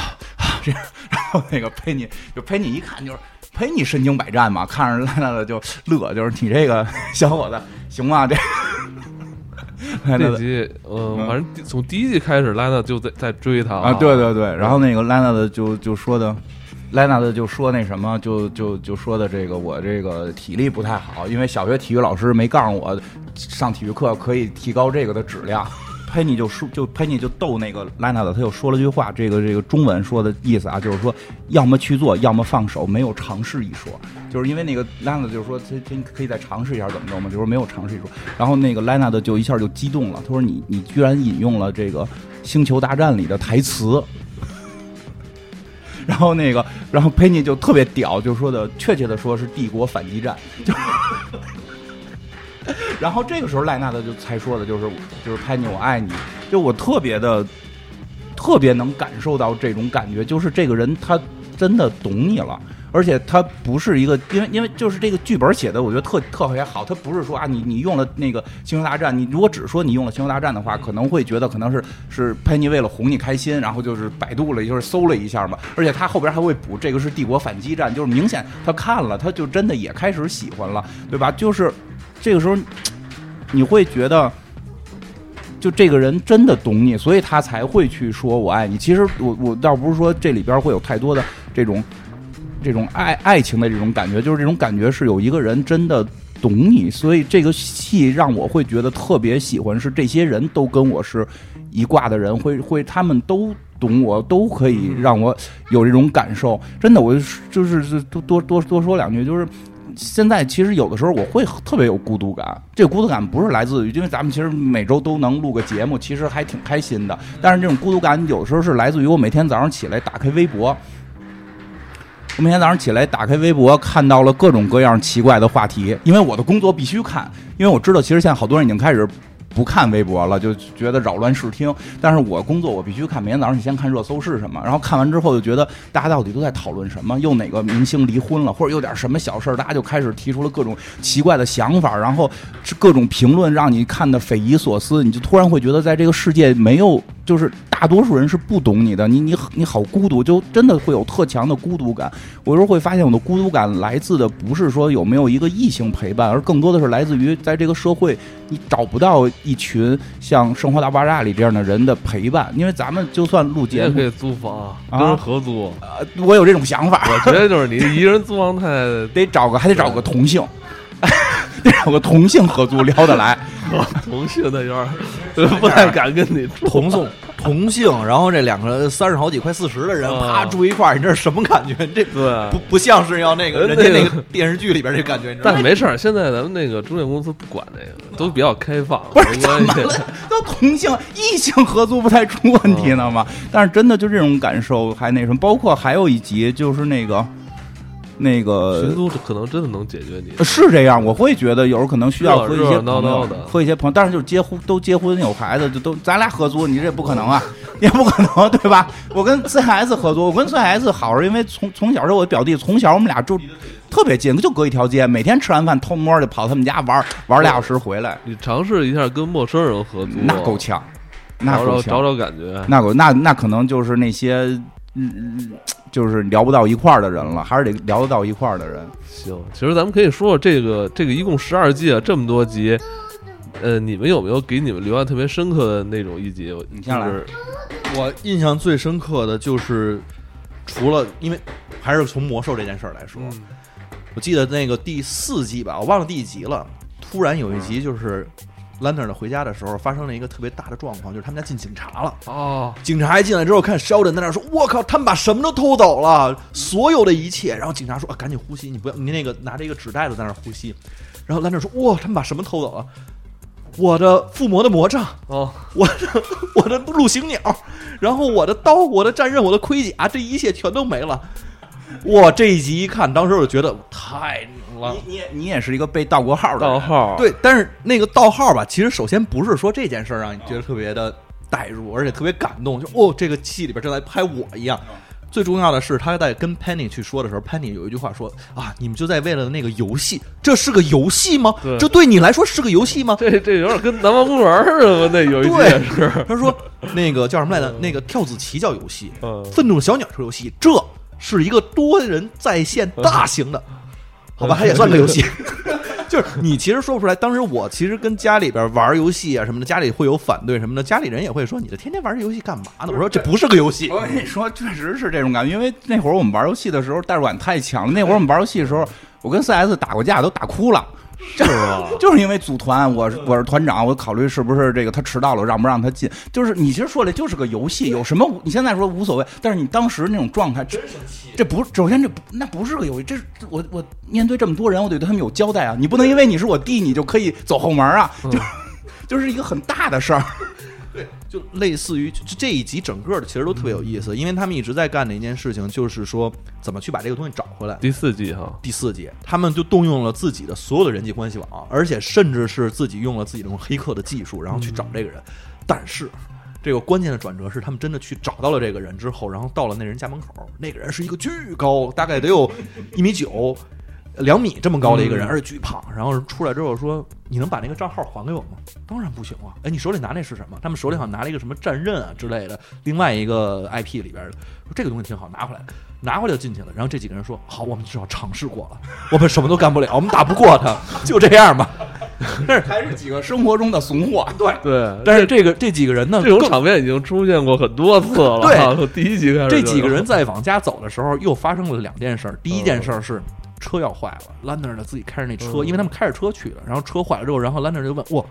这样，然后那个佩妮就佩妮一看就是陪你身经百战嘛，看着莱纳的就乐，就是你这个小伙子行吗？这 这集，呃，嗯反正从第一季开始，莱纳就在在追他啊，对对对，然后那个莱纳的就就说的。莱纳的就说那什么，就就就说的这个我这个体力不太好，因为小学体育老师没告诉我上体育课可以提高这个的质量。佩妮就说，就佩妮就逗那个莱纳的，他就说了句话，这个这个中文说的意思啊，就是说要么去做，要么放手，没有尝试一说。就是因为那个莱纳的就是说，他他可以再尝试一下怎么着嘛，就是没有尝试一说。然后那个莱纳的就一下就激动了，他说你你居然引用了这个《星球大战》里的台词。然后那个，然后佩妮就特别屌，就说的确切的说是帝国反击战，就。然后这个时候赖纳的就才说的就是就是潘妮我爱你，就我特别的特别能感受到这种感觉，就是这个人他真的懂你了。而且他不是一个，因为因为就是这个剧本写的，我觉得特特别好。他不是说啊，你你用了那个《星球大战》，你如果只说你用了《星球大战》的话，可能会觉得可能是是佩妮为了哄你开心，然后就是百度了，就是搜了一下嘛。而且他后边还会补这个是帝国反击战，就是明显他看了，他就真的也开始喜欢了，对吧？就是这个时候你会觉得。就这个人真的懂你，所以他才会去说我爱你。其实我我倒不是说这里边会有太多的这种这种爱爱情的这种感觉，就是这种感觉是有一个人真的懂你，所以这个戏让我会觉得特别喜欢，是这些人都跟我是一挂的人，会会他们都懂我，都可以让我有这种感受。真的，我就是就是多多多多说两句，就是。现在其实有的时候我会特别有孤独感，这个孤独感不是来自于，因为咱们其实每周都能录个节目，其实还挺开心的。但是这种孤独感有时候是来自于我每天早上起来打开微博，我每天早上起来打开微博，看到了各种各样奇怪的话题，因为我的工作必须看，因为我知道其实现在好多人已经开始。不看微博了，就觉得扰乱视听。但是我工作我必须看，每天早上你先看热搜是什么，然后看完之后就觉得大家到底都在讨论什么，又哪个明星离婚了，或者有点什么小事儿，大家就开始提出了各种奇怪的想法，然后各种评论让你看的匪夷所思，你就突然会觉得在这个世界没有，就是大多数人是不懂你的，你你你好孤独，就真的会有特强的孤独感。我有时候会发现我的孤独感来自的不是说有没有一个异性陪伴，而更多的是来自于在这个社会你找不到一群像《生活大爆炸》里这样的人的陪伴，因为咱们就算录节目也可，以租房，啊跟人合租。呃，我有这种想法，我觉得就是你一个人租房太 得找个还得找个同性，得找个同性合租聊得来。同性的有点不太敢跟你。同性同性，然后这两个三十好几快四十的人啊啪住一块儿，你这是什么感觉？这对不不像是要那个呃人家那个电视剧里边这感觉，你知道？但没事儿，现在咱们那个中介公司不管那个，都比较开放，不是怎么了。都同性异性合租不太出问题呢吗？但是真的就这种感受还那什么，包括还有一集就是那个那个寻租可能真的能解决你。是这样，我会觉得有时候可能需要和一些朋友的和一些朋友，但是就是结婚都结婚有孩子，就都咱俩合租，你这不可能啊，也不可能对吧？我跟 CS 合租，我跟 CS 好是因为从从小是我表弟，从小我们俩住特别近，就隔一条街，每天吃完饭偷摸就跑他们家玩玩俩小时回来，你尝试一下跟陌生人合租，那够呛，那找。找感觉。那个那那可能就是那些嗯嗯嗯，就是聊不到一块儿的人了，还是得聊得到一块儿的人。行，其实咱们可以说说这个这个一共十二季啊，这么多集，呃，你们有没有给你们留下特别深刻的那种一集？你先来就是我印象最深刻的就是，除了因为还是从魔兽这件事儿来说，嗯我记得那个第四季吧，我忘了第几集了。突然有一集就是兰特尔回家的时候，发生了一个特别大的状况，就是他们家进警察了。哦，警察一进来之后，看 Sheldon 在那说：“我靠，他们把什么都偷走了，所有的一切。”然后警察说：“啊，赶紧呼吸，你不要，你那个拿着一个纸袋子在那呼吸。”然后兰特尔说：“哇，他们把什么偷走了？我的附魔的魔杖，哦，我的我的陆行鸟，然 后我的刀，我的战刃，我的盔甲，这一切全都没了。哇，这一集一看，当时我就觉得太牛了。你你也你也是一个被盗过号的盗号，，对，但是那个盗号吧，其实首先不是说这件事儿让你觉得特别的代入，而且特别感动，就哦，这个戏里边正在拍我一样。最重要的是，他在跟 Penny 去说的时候，Penny 有一句话说啊，你们就在为了那个游戏，这是个游戏吗？对这对你来说是个游戏吗？这这有点跟南方公园似的吧？那有一集对也是，他说那个叫什么来着？那个跳子棋叫游戏，嗯，愤怒的小鸟是游戏，这是一个多人在线大型的，好吧，它也算个游戏。就是你其实说不出来，当时我其实跟家里边玩游戏啊什么的，家里会有反对什么的，家里人也会说你这天天玩这游戏干嘛呢？我说这不是个游戏，我跟你说，确实是这种感觉，因为那会儿我们玩游戏的时候代入感太强了。那会儿我们玩游戏的时候，我跟 CS 打过架，都打哭了。是吧？就是因为组团，我是我是团长，我考虑是不是这个他迟到了，让不让他进。就是你其实说的就是个游戏，有什么你现在说无所谓，但是你当时那种状态，这这不首先这不那不是个游戏，这是我我面对这么多人，我得对他们有交代啊！你不能因为你是我弟，你就可以走后门啊，就就是一个很大的事儿。就类似于就这一集整个的其实都特别有意思，因为他们一直在干的一件事情就是说怎么去把这个东西找回来。第四季哈，第四季，他们就动用了自己的所有的人际关系网，而且甚至是自己用了自己这种黑客的技术，然后去找这个人。但是，这个关键的转折是，他们真的去找到了这个人之后，然后到了那人家门口，那个人是一个巨高，大概得有一米九。两米这么高的一个人，嗯而且巨胖，然后出来之后说：“你能把那个账号还给我吗？”当然不行啊！哎，你手里拿那是什么？他们手里好像拿了一个什么战刃啊之类的，另外一个 IP 里边的，说这个东西挺好，拿回来。拿回来就进去了。然后这几个人说：“好，我们至少尝试过了，我们什么都干不了，我们打不过他，就这样吧。但是还是几个生活中的怂货。对，对，”但是这个这几个人呢，这种场面已经出现过很多次了。对第一集开始，这几个人在往家走的时候，又发生了两件事儿。第一件事儿是车要坏了，，Lander 呢自己开着那车，嗯因为他们开着车去的，然后车坏了之后，然后 Lander 就问：“哇，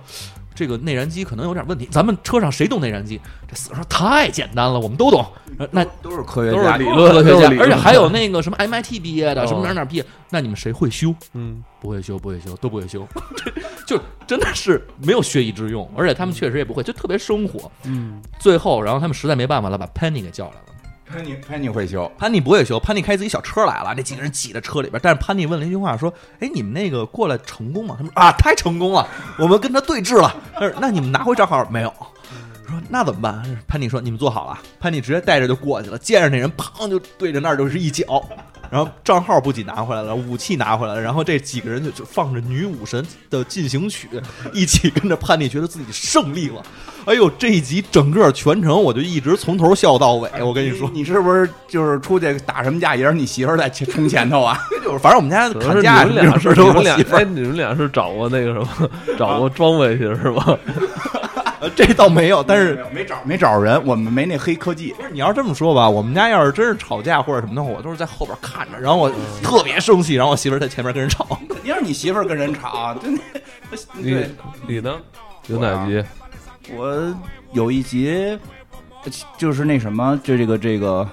这个内燃机可能有点问题，咱们车上谁懂内燃机？”这死说：“太简单了，我们都懂。呃”那都是科学家都是理论科学家而且还有那个什么 MIT 毕业的，哦什么哪哪儿毕业，那你们谁会修？嗯，不会修，不会修，都不会修，就真的是没有学以致用，而且他们确实也不会，就特别生活。嗯，最后，然后他们实在没办法了，把 Penny 给叫来了。潘妮潘妮会修，潘妮不会修，潘妮开自己小车来了，那几个人挤在车里边。但是潘妮问了一句话，说：“哎，你们那个过来成功吗？”他们：“啊，太成功了，我们跟他对峙了。”他说：“那你们拿回账号没有？”说：“那怎么办？”潘妮说：“你们坐好了。”潘妮直接带着就过去了，见着那人，砰就对着那儿就是一脚。然后账号不仅拿回来了，武器拿回来了，然后这几个人就就放着女武神的进行曲，一起跟着叛逆，觉得自己胜利了。哎呦，这一集整个全程我就一直从头笑到尾。我跟你说，你是不是就是出去打什么架，也是你媳妇儿在前冲前头啊？就是反正我们家你砍价们俩是这种事都是你们俩我媳妇儿哎，你们俩是找过那个什么，找过装备去是吧？呃这倒没有，但是没找没找着人，我们没那黑科技。不是你要这么说吧，我们家要是真是吵架或者什么的话，我都是在后边看着，然后我特别生气，然后我媳妇儿在前面跟人吵。肯定是你媳妇儿跟人吵，真的。你对，你呢？有哪集？我有一集就是那什么，就这个这个。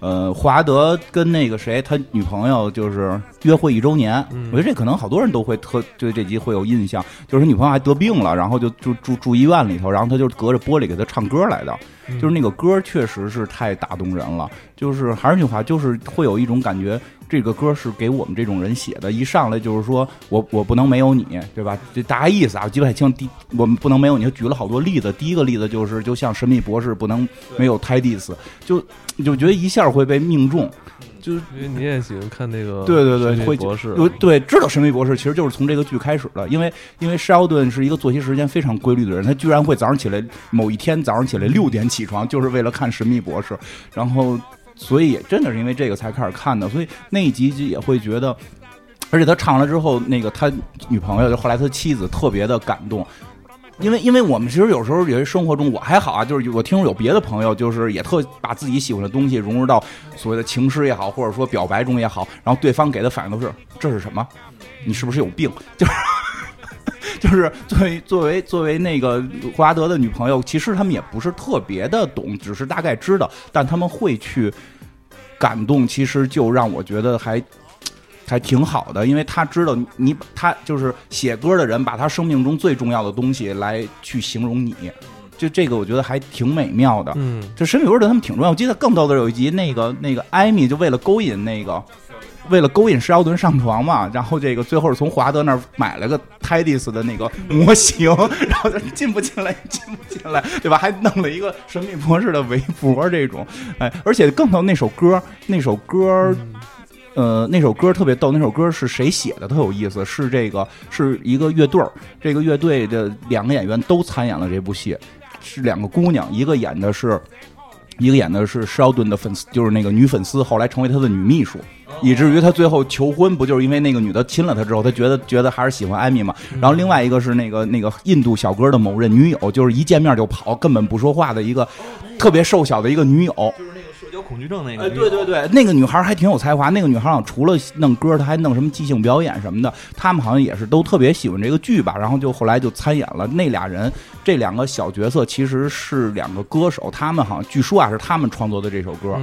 呃，霍华德跟那个谁，他女朋友就是约会一周年，嗯我觉得这可能好多人都会特对这集会有印象，就是他女朋友还得病了，然后就住住住医院里头，然后他就隔着玻璃给他唱歌来的，嗯就是那个歌确实是太打动人了，就是还是那句话，就是会有一种感觉，这个歌是给我们这种人写的，一上来就是说我我不能没有你，对吧？这大概意思啊，我记不太清。第我们不能没有你，他举了好多例子。第一个例子就是，就像神秘博士不能没有泰迪斯，就就觉得一下会被命中。就是因为你也喜欢看那个对对对会博士，有对知道神秘博士其实就是从这个剧开始的，因为因为沙尔顿是一个作息时间非常规律的人，他居然会早上起来某一天早上起来六点起床，就是为了看神秘博士，然后。所以也真的是因为这个才开始看的，所以那一集也会觉得，而且他唱完了之后，那个他女朋友就后来他妻子特别的感动。因为，因为我们其实有时候也是生活中，我还好啊，就是我听说有别的朋友，就是也特把自己喜欢的东西融入到所谓的情诗也好，或者说表白中也好，然后对方给的反应都是这是什么？你是不是有病？就是 就是作为作为作为那个霍华德的女朋友，其实他们也不是特别的懂，只是大概知道，但他们会去感动，其实就让我觉得还。还挺好的，因为他知道你，他就是写歌的人，把他生命中最重要的东西来去形容你，就这个我觉得还挺美妙的。嗯，就神秘歌对他们挺重要。我记得更逗的有一集，那个那个艾米就为了勾引那个，为了勾引施奥顿上床嘛，然后这个最后是从华德那儿买了个泰迪斯的那个模型，然后进不进来，进不进来，对吧？还弄了一个神秘博士的围脖这种，哎，而且更逗那首歌，那首歌。呃，那首歌特别逗，那首歌是谁写的？特有意思，是这个是一个乐队儿，这个乐队的两个演员都参演了这部戏，是两个姑娘，一个演的是，一个演的是施奥顿的粉丝，就是那个女粉丝，后来成为他的女秘书，以至于他最后求婚，不就是因为那个女的亲了他之后，他觉得觉得还是喜欢艾米嘛。然后另外一个是那个那个印度小哥的某任女友，就是一见面就跑，根本不说话的一个特别瘦小的一个女友。有恐惧症那个，哎，对对对，那个女孩还挺有才华。那个女孩好像除了弄歌，她还弄什么即兴表演什么的。他们好像也是都特别喜欢这个剧吧。然后就后来就参演了。那俩人，这两个小角色其实是两个歌手。他们好像据说啊是他们创作的这首歌。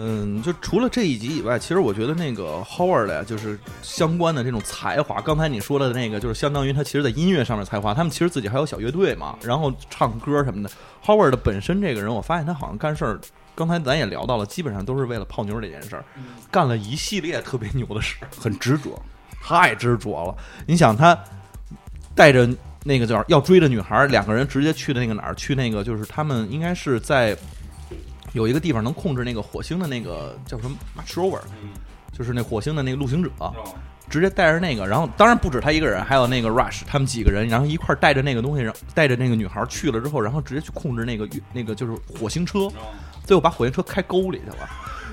嗯，就除了这一集以外，其实我觉得那个 Howard 呀，就是相关的这种才华。刚才你说的那个，就是相当于他其实在音乐上面才华。他们其实自己还有小乐队嘛，然后唱歌什么的。Howard 本身这个人，我发现他好像干事儿。刚才咱也聊到了，基本上都是为了泡妞这件事儿，干了一系列特别牛的事，很执着，太执着了。你想他带着那个叫要追的女孩，两个人直接去的那个哪儿？去那个就是他们应该是在有一个地方能控制那个火星的那个叫什么 Mars Rover，就是那火星的那个陆行者，直接带着那个，然后当然不止他一个人，还有那个 Rush 他们几个人，然后一块带着那个东西，带着那个女孩去了之后，然后直接去控制那个那个就是火星车。最后把火焰车开沟里去了，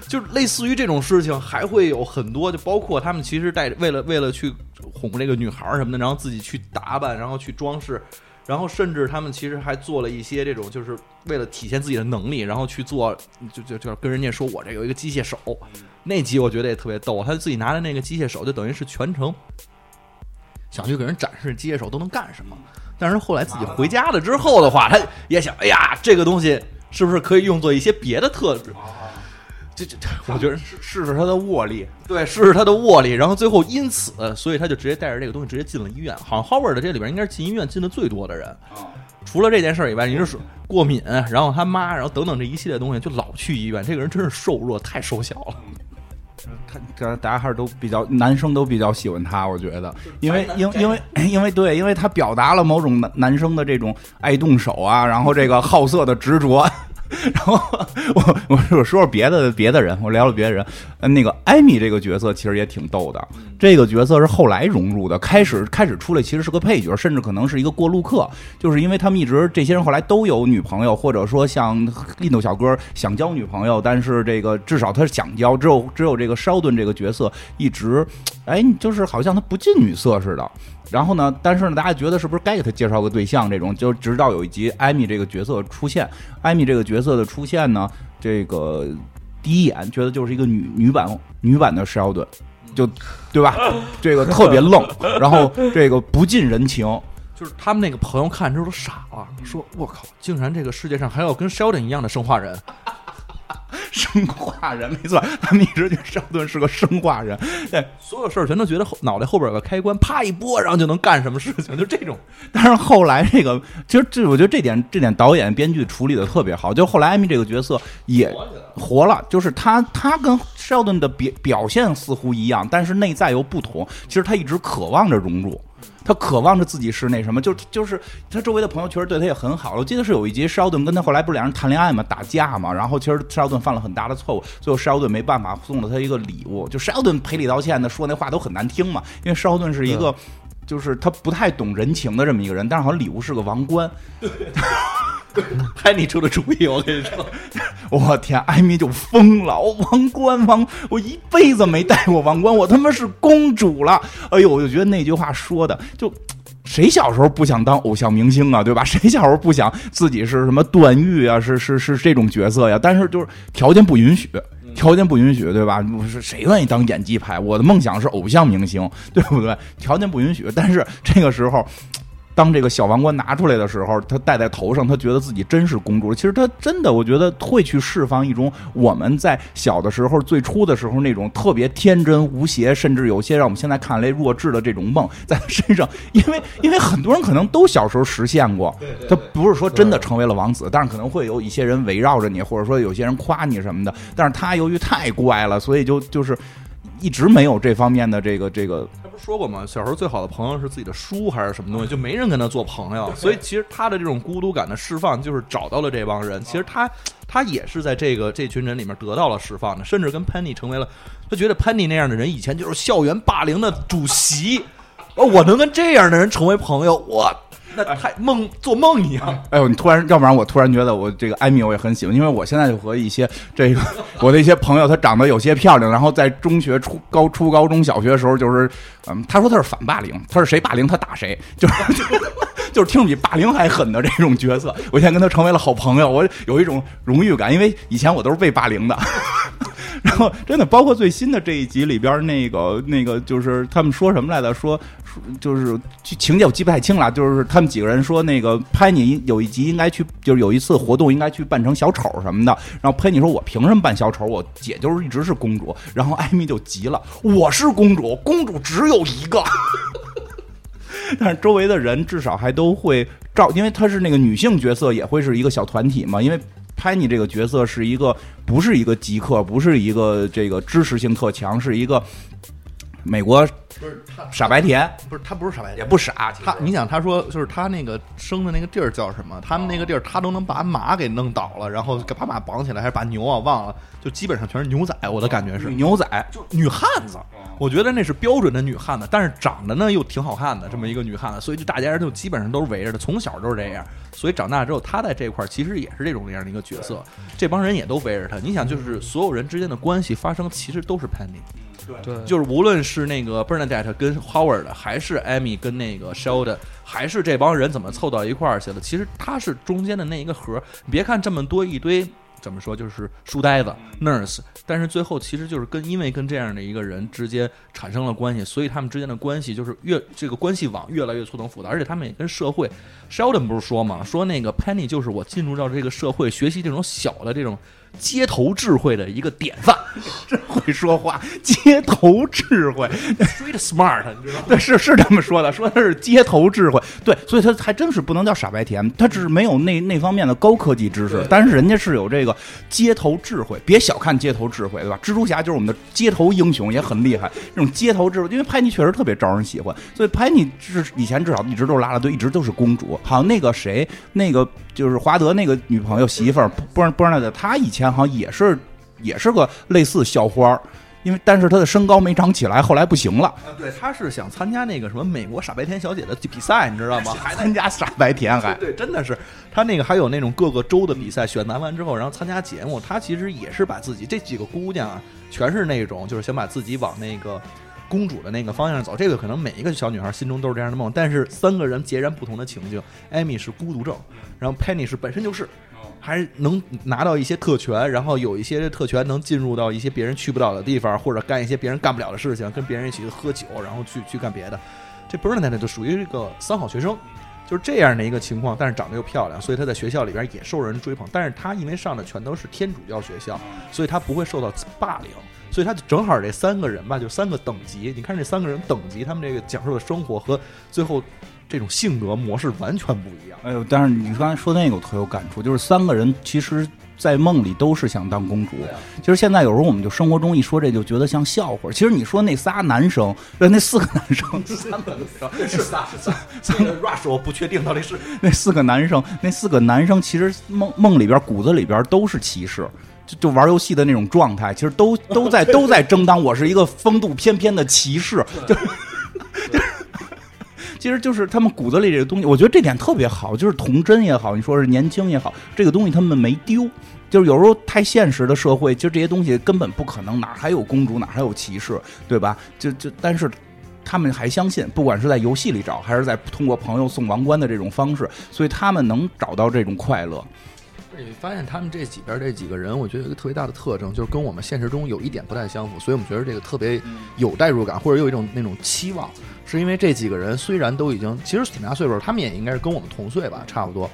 就是类似于这种事情还会有很多，就包括他们其实带为了为了去哄这个女孩什么的，然后自己去打扮，然后去装饰，然后甚至他们其实还做了一些这种，就是为了体现自己的能力，然后去做，就就就跟人家说我这有一个机械手。那集我觉得也特别逗，他自己拿着那个机械手，就等于是全程想去给人展示机械手都能干什么。但是后来自己回家了之后的话，他也想，哎呀，这个东西。是不是可以用作一些别的特质？这这，我觉得试试试他的握力，对，试试他的握力。然后最后因此，所以他就直接带着这个东西直接进了医院。好像 Howard 这里边应该是进医院进的最多的人。除了这件事以外，你是过敏，然后他妈，然后等等这一系列东西，就老去医院。这个人真是瘦弱，太瘦小了。他这大家还是都比较男生都比较喜欢他，我觉得，因为因因为因为对，因为他表达了某种男男生的这种爱动手啊，然后这个好色的执着。然后我我我说说别的别的人，我聊聊别的人。那个艾米这个角色其实也挺逗的，这个角色是后来融入的，开始开始出来其实是个配角，甚至可能是一个过路客。就是因为他们一直这些人后来都有女朋友，或者说像印度小哥想交女朋友，但是这个至少他想交，只有只有这个烧顿这个角色一直，哎，就是好像他不近女色似的。然后呢？但是呢，大家觉得是不是该给他介绍个对象？这种就直到有一集艾米这个角色出现，艾米这个角色的出现呢，这个第一眼觉得就是一个女女版女版的 Sheldon，，就对吧？这个特别愣，然后这个不近人情，就是他们那个朋友看之后都傻了，说：“我靠，竟然这个世界上还有跟肖 n 一样的生化人。” 生化人没错，他们一直觉得绍顿是个生化人，对，所有事儿全都觉得后脑袋后边有个开关，啪一拨，然后就能干什么事情，就这种。但是后来这个，其实这我觉得这点这点导演编剧处理的特别好，就后来艾米这个角色也活了，就是他他跟绍顿的表表现似乎一样，但是内在又不同。其实他一直渴望着融入。他渴望着自己是那什么，就就是他周围的朋友确实对他也很好。我记得是有一集，施奥顿跟他后来不是两人谈恋爱嘛，打架嘛，然后其实施奥顿犯了很大的错误，最后施奥顿没办法送了他一个礼物，就施奥顿赔礼道歉的说那话都很难听嘛，因为施奥顿是一个就是他不太懂人情的这么一个人，但是好像礼物是个王冠。拍你出的主意，我跟你说，我天，艾米就疯了！我王冠王，我一辈子没戴过王冠，我他妈是公主了！哎呦，我就觉得那句话说的就。谁小时候不想当偶像明星啊，对吧？谁小时候不想自己是什么段誉啊，是是是这种角色呀？但是就是条件不允许，条件不允许，对吧？不是谁愿意当演技派？我的梦想是偶像明星，对不对？条件不允许，但是这个时候。当这个小王冠拿出来的时候，他戴在头上，他觉得自己真是公主。其实他真的，我觉得会去释放一种我们在小的时候、最初的时候那种特别天真无邪，甚至有些让我们现在看来弱智的这种梦，在他身上。因为，因为很多人可能都小时候实现过，他不是说真的成为了王子，但是可能会有一些人围绕着你，或者说有些人夸你什么的。但是他由于太乖了，所以就就是一直没有这方面的这个这个。他不是说过吗？小时候最好的朋友是自己的书还是什么东西？就没人跟他做朋友，所以其实他的这种孤独感的释放，就是找到了这帮人。其实他他也是在这个这群人里面得到了释放的，甚至跟潘妮成为了。他觉得潘妮那样的人以前就是校园霸凌的主席，哦，我能跟这样的人成为朋友，我。那太梦做梦一样。哎呦，你突然，要不然我突然觉得我这个艾米我也很喜欢，因为我现在就和一些这个我的一些朋友，她长得有些漂亮，然后在中学初高初高中小学的时候，就是嗯，他说他是反霸凌，他是谁霸凌他打谁，就是就是听着比霸凌还狠的这种角色。我现在跟他成为了好朋友，我有一种荣誉感，因为以前我都是被霸凌的。然后真的，包括最新的这一集里边那个那个，就是他们说什么来着？说就是情节我记不太清了。就是他们几个人说，那个拍你有一集应该去，就是有一次活动应该去扮成小丑什么的。然后潘妮说：“我凭什么扮小丑？我姐就是一直是公主。”然后艾米就急了：“我是公主，公主只有一个。”但是周围的人至少还都会照，因为她是那个女性角色，也会是一个小团体嘛。因为拍你这个角色是一个。不是一个极客，不是一个这个知识性特强，是一个美国不是他傻白甜，不是他不是傻白甜，也不傻。他你想他说就是他那个生的那个地儿叫什么？他们那个地儿他都能把马给弄倒了，然后把马绑起来，还是把牛啊忘了，就基本上全是牛仔。我的感觉是牛仔，就女汉子。我觉得那是标准的女汉子，但是长得呢又挺好看的这么一个女汉子，所以就大家人就基本上都是围着她，从小都是这样。所以长大之后，她在这块儿其实也是这种这样的一个角色，这帮人也都围着她。你想，就是所有人之间的关系发生，其实都是 Penny。对，就是无论是那个 Bernadette 跟 Howard，还是 Amy 跟那个 Sheldon，还是这帮人怎么凑到一块儿去了，其实他是中间的那一个核。别看这么多一堆。怎么说就是书呆子 nurse，但是最后其实就是跟因为跟这样的一个人之间产生了关系，所以他们之间的关系就是越这个关系网越来越错综复杂，而且他们也跟社会，Sheldon 不是说嘛，说那个 Penny 就是我进入到这个社会学习这种小的这种。街头智慧的一个典范，真会说话。街头智慧，street smart，你知道吗？对，是是这么说的，说他是街头智慧。对，所以他还真是不能叫傻白甜，他只是没有那那方面的高科技知识，但是人家是有这个街头智慧。别小看街头智慧，对吧？蜘蛛侠就是我们的街头英雄，也很厉害。这种街头智慧，因为潘妮确实特别招人喜欢，所以潘妮是以前至少一直都是拉拉队，一直都是公主。好像那个谁，那个就是华德那个女朋友媳妇儿，不知道不知道的，她以前。好像也是，也是个类似校花，因为但是她的身高没长起来，后来不行了。对，她是想参加那个什么美国傻白甜小姐的比赛，你知道吗？还参加傻白甜，还对，真的是她那个还有那种各个州的比赛，选男完之后，然后参加节目。她其实也是把自己这几个姑娘啊，全是那种就是想把自己往那个公主的那个方向走。这个可能每一个小女孩心中都是这样的梦，但是三个人截然不同的情境。艾米是孤独症，然后 Penny 是本身就是。还能拿到一些特权，然后有一些特权能进入到一些别人去不到的地方，或者干一些别人干不了的事情，跟别人一起喝酒，然后去去干别的。这 Bernadette 就属于这个三好学生，就是这样的一个情况，但是长得又漂亮，所以她在学校里边也受人追捧。但是她因为上的全都是天主教学校，所以她不会受到霸凌，所以她正好这三个人吧，就三个等级。你看这三个人等级，他们这个讲述的生活和最后。这种性格模式完全不一样。哎呦，但是你刚才说那个我特有感触，就是三个人其实，在梦里都是想当公主。其实现在有时候我们就生活中一说这就觉得像笑话。其实你说那仨男生，呃，那四个男生，三个男生是仨是仨，三个 rush 我不确定到底是那四个男生，那四个男生其实梦梦里边骨子里边都是骑士，就就玩游戏的那种状态，其实都都在都在争当我是一个风度翩翩的骑士，就。其实就是他们骨子里这个东西，我觉得这点特别好，就是童真也好，你说是年轻也好，这个东西他们没丢。就是有时候太现实的社会，其实这些东西根本不可能，哪还有公主，哪还有骑士，对吧？就就但是。他们还相信，不管是在游戏里找，还是在通过朋友送王冠的这种方式，所以他们能找到这种快乐。你发现他们这几边这几个人，我觉得有一个特别大的特征，就是跟我们现实中有一点不太相符，所以我们觉得这个特别有代入感，或者有一种那种期望，是因为这几个人虽然都已经其实挺大岁数，他们也应该是跟我们同岁吧，差不多。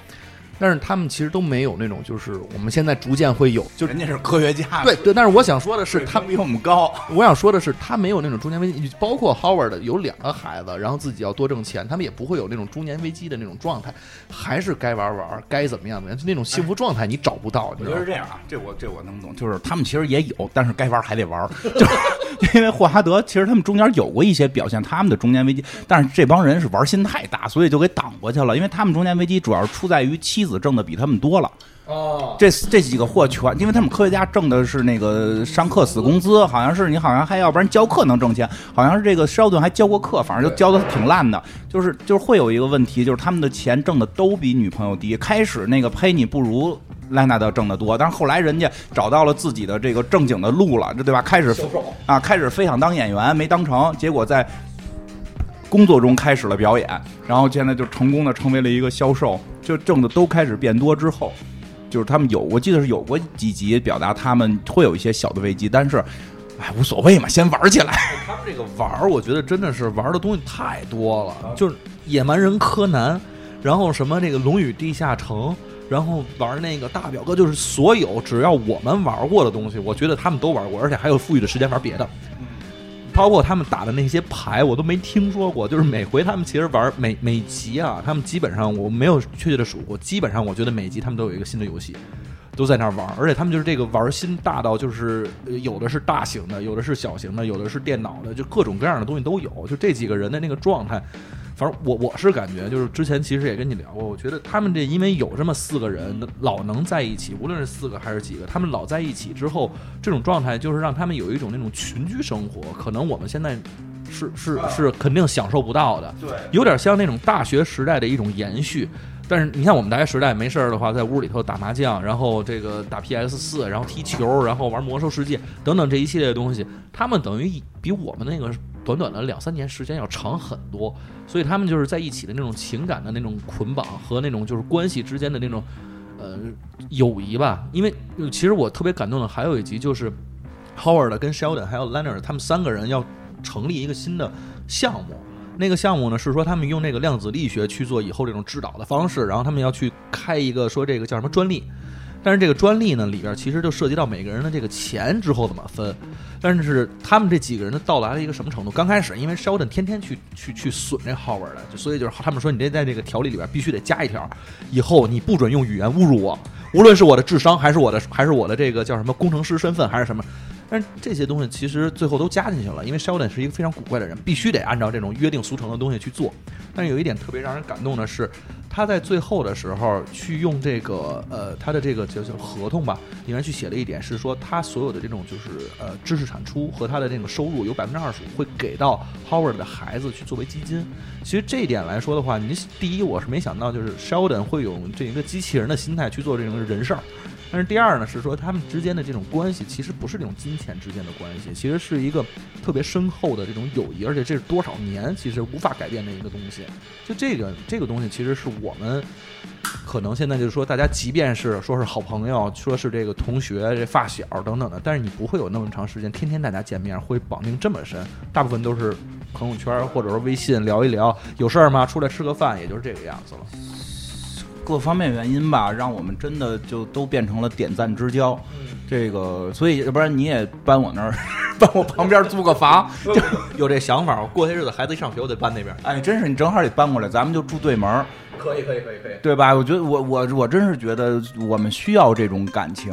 但是他们其实都没有那种，就是我们现在逐渐会有，就人家是科学家，对对。但是我想说的是，他比我们高。我想说的是，他没有那种中年危机，包括 Howard 有两个孩子，然后自己要多挣钱，他们也不会有那种中年危机的那种状态，还是该玩玩，该怎么样怎么样，就那种幸福状态你找不到。我觉得是这样啊，这我这我能懂，就是他们其实也有，但是该玩还得玩，就因为霍华德其实他们中间有过一些表现，他们的中年危机，但是这帮人是玩心太大，所以就给挡过去了，因为他们中年危机主要是出在于妻子挣的比他们多。了哦，这这几个货全，因为他们科学家挣的是那个上课死工资，好像是你好像还要不然教课能挣钱，好像是这个肖顿还教过课，反正就教的挺烂的，就是就是会有一个问题，就是他们的钱挣的都比女朋友低。开始那个呸，你不如莱纳德挣的多，但是后来人家找到了自己的这个正经的路了，这对吧？开始啊，开始非想当演员没当成，结果在工作中开始了表演，然后现在就成功的成为了一个销售。就挣的都开始变多之后，就是他们有，我记得是有过几集表达他们会有一些小的危机，但是，哎，无所谓嘛，先玩起来。他们这个玩，我觉得真的是玩的东西太多了，就是野蛮人柯南，然后什么这个龙与地下城，然后玩那个大表哥，就是所有只要我们玩过的东西，我觉得他们都玩过，而且还有富裕的时间玩别的。包括他们打的那些牌，我都没听说过。就是每回他们其实玩每每集啊，他们基本上我没有确切的数过，基本上我觉得每集他们都有一个新的游戏，都在那儿玩。而且他们就是这个玩心大到，就是有的是大型的，有的是小型的，有的是电脑的，就各种各样的东西都有。就这几个人的那个状态。反正我我是感觉，就是之前其实也跟你聊过，我觉得他们这因为有这么四个人老能在一起，无论是四个还是几个，他们老在一起之后，这种状态就是让他们有一种那种群居生活，可能我们现在是是是肯定享受不到的，对，有点像那种大学时代的一种延续。但是你像我们大学时代没事儿的话，在屋里头打麻将，然后这个打 PS 四，然后踢球，然后玩魔兽世界等等这一系列的东西，他们等于比我们那个。短短的两三年时间要长很多，所以他们就是在一起的那种情感的那种捆绑和那种就是关系之间的那种呃友谊吧。因为其实我特别感动的还有一集就是 Howard 跟 Sheldon 还有 Leonard 他们三个人要成立一个新的项目，那个项目呢是说他们用那个量子力学去做以后这种指导的方式，然后他们要去开一个说这个叫什么专利。但是这个专利呢，里边其实就涉及到每个人的这个钱之后怎么分。但是他们这几个人的，到达了一个什么程度？刚开始，因为 Sheldon 天天去去去损这 Howard 的，所以就是他们说你这在这个条例里边必须得加一条，以后你不准用语言侮辱我，无论是我的智商还是我的还是我的这个叫什么工程师身份还是什么。但是这些东西其实最后都加进去了，因为 Sheldon 是一个非常古怪的人，必须得按照这种约定俗成的东西去做。但是有一点特别让人感动的是，他在最后的时候去用这个呃他的这个叫叫合同吧，里面去写了一点是说，他所有的这种就是呃知识产出和他的这个收入有百分之二十五会给到 Howard 的孩子去作为基金。其实这一点来说的话，你第一我是没想到，就是 Sheldon 会有这一个机器人的心态去做这种人事儿。但是第二呢，是说他们之间的这种关系，其实不是这种金钱之间的关系，其实是一个特别深厚的这种友谊，而且这是多少年其实无法改变的一个东西。就这个这个东西，其实是我们可能现在就是说，大家即便是说是好朋友，说是这个同学、这发小等等的，但是你不会有那么长时间天天大家见面，会绑定这么深。大部分都是朋友圈或者说微信聊一聊，有事儿吗？出来吃个饭，也就是这个样子了。各方面原因吧，让我们真的就都变成了点赞之交。这个，所以要不然你也搬我那儿，搬我旁边租个房，就有这想法。我过些日子孩子一上学，我得搬那边。哎，真是你正好得搬过来，咱们就住对门。可以，可以，可以，可以，对吧？我觉得我我我真是觉得我们需要这种感情。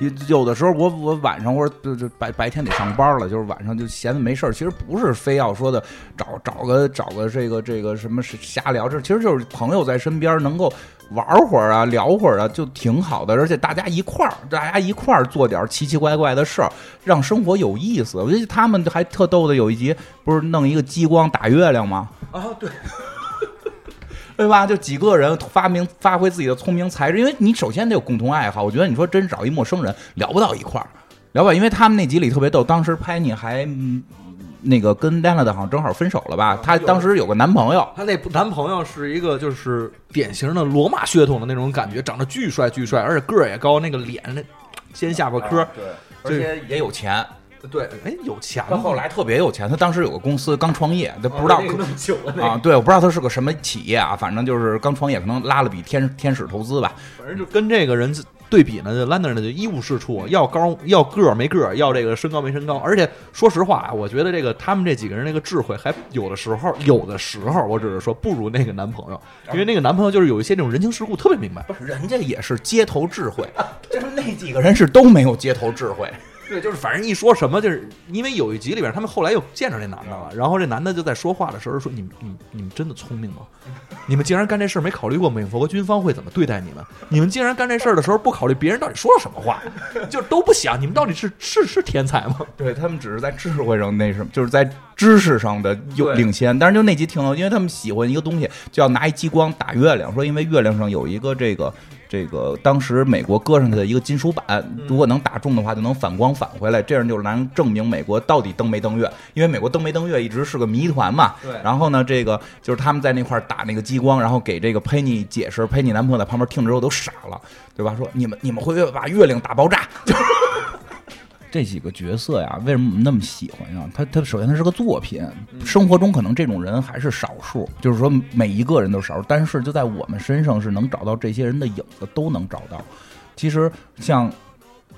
有有的时候，我我晚上或者就就白白天得上班了，就是晚上就闲着没事儿。其实不是非要说的找找个找个这个这个什么瞎聊，这其实就是朋友在身边能够。玩会儿啊，聊会儿啊，就挺好的。而且大家一块儿，大家一块儿做点奇奇怪怪的事儿，让生活有意思。我觉得他们还特逗的，有一集不是弄一个激光打月亮吗？啊，对，对吧？就几个人发明发挥自己的聪明才智，因为你首先得有共同爱好。我觉得你说真找一陌生人聊不到一块儿，聊不到，因为他们那集里特别逗，当时拍你还。嗯那个跟 Lana 的好像正好分手了吧？她当时有个男朋友，她那男朋友是一个就是典型的罗马血统的那种感觉，长得巨帅巨帅，而且个儿也高，那个脸那尖下巴颏，对，而且也有钱。对，哎，有钱。他后来特别有钱，他当时有个公司刚创业，他不知道啊，对，我不知道他是个什么企业啊，反正就是刚创业，可能拉了笔天天使投资吧。反正就跟这个人对比呢，就 Lander 呢就一无是处，要高要个儿没个儿，要这个身高没身高。而且说实话啊，我觉得这个他们这几个人那个智慧，还有的时候，有的时候，我只是说不如那个男朋友，因为那个男朋友就是有一些这种人情世故特别明白。不是，人家也是街头智慧，就是那几个人是都没有街头智慧。对，就是反正一说什么，就是因为有一集里边，他们后来又见着这男的了，然后这男的就在说话的时候说：“你们、你、你们真的聪明吗？你们竟然干这事儿没考虑过美国军方会怎么对待你们？你们竟然干这事儿的时候不考虑别人到底说了什么话，就都不想，你们到底是是是天才吗？对他们只是在智慧上那什么，就是在知识上的有领先。但是就那集挺好，因为他们喜欢一个东西，就要拿一激光打月亮，说因为月亮上有一个这个。”这个当时美国搁上去的一个金属板，如果能打中的话，就能反光返回来，这样就能证明美国到底登没登月。因为美国登没登月一直是个谜团嘛。对。然后呢，这个就是他们在那块打那个激光，然后给这个佩妮解释，佩妮男朋友在旁边听着之后都傻了，对吧？说你们你们会不会把月亮打爆炸？就。这几个角色呀，为什么我们那么喜欢呀？他他首先他是个作品，生活中可能这种人还是少数，就是说每一个人都少数，但是就在我们身上是能找到这些人的影子，都能找到。其实像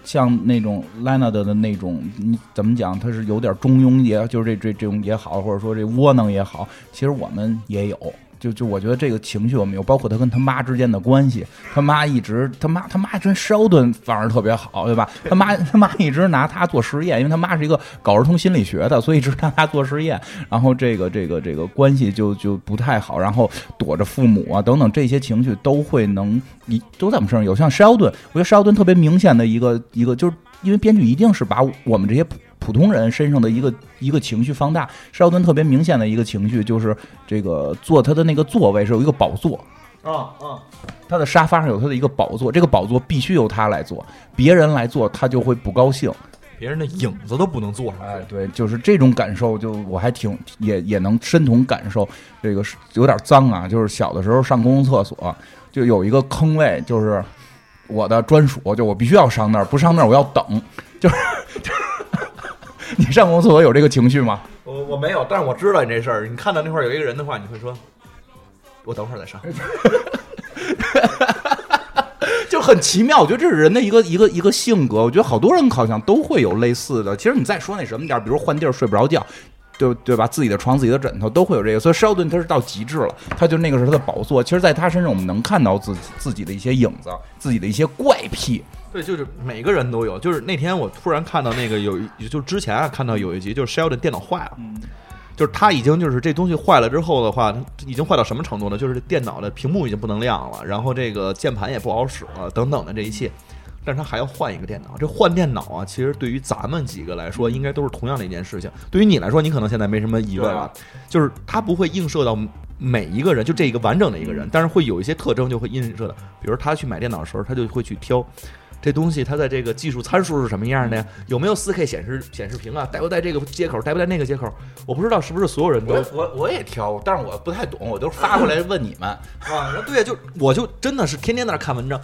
像那种 Lana 的的那种，你怎么讲？他是有点中庸也，就是这这这种也好，或者说这窝囊也好，其实我们也有。就就我觉得这个情绪我们有，包括他跟他妈之间的关系，他妈一直他妈他妈跟肖顿反而特别好，对吧？他妈他妈一直拿他做实验，因为他妈是一个搞儿童心理学的，所以一直拿他做实验。然后这个这个这个关系就就不太好，然后躲着父母啊等等这些情绪都会能一都在我们身上有。像肖顿，我觉得肖顿特别明显的一个一个，就是因为编剧一定是把我们这些。普通人身上的一个一个情绪放大，施奥顿特别明显的一个情绪就是这个坐他的那个座位是有一个宝座啊啊，他的沙发上有他的一个宝座，这个宝座必须由他来坐，别人来坐他就会不高兴，别人的影子都不能坐上。哎，对，就是这种感受，就我还挺也也能深同感受。这个是有点脏啊，就是小的时候上公共厕所就有一个坑位，就是我的专属，就我必须要上那儿，不上那儿我要等，就是就是。你上公厕所有这个情绪吗？我我没有，但是我知道你这事儿。你看到那块有一个人的话，你会说：“我等会儿再上。”就很奇妙。我觉得这是人的一个一个一个性格。我觉得好多人好像都会有类似的。其实你再说那什么点儿比如换地儿睡不着觉，对对吧？自己的床、自己的枕头都会有这个。所以肖顿他是到极致了，他就那个是他的宝座。其实，在他身上我们能看到自己自己的一些影子，自己的一些怪癖。对，就是每个人都有。就是那天我突然看到那个有，就之前啊看到有一集，就是 Sheldon 电脑坏了，就是他已经就是这东西坏了之后的话，已经坏到什么程度呢？就是电脑的屏幕已经不能亮了，然后这个键盘也不好使了，等等的这一切。但是他还要换一个电脑。这换电脑啊，其实对于咱们几个来说，应该都是同样的一件事情。对于你来说，你可能现在没什么疑问了，就是它不会映射到每一个人，就这一个完整的一个人，但是会有一些特征就会映射的。比如他去买电脑的时候，他就会去挑。这东西它在这个技术参数是什么样的呀？有没有四 K 显示显示屏啊？带不带这个接口？带不带那个接口？我不知道是不是所有人都我我也挑，但是我不太懂，我都发过来问你们啊。对呀，就我就真的是天天在那看文章。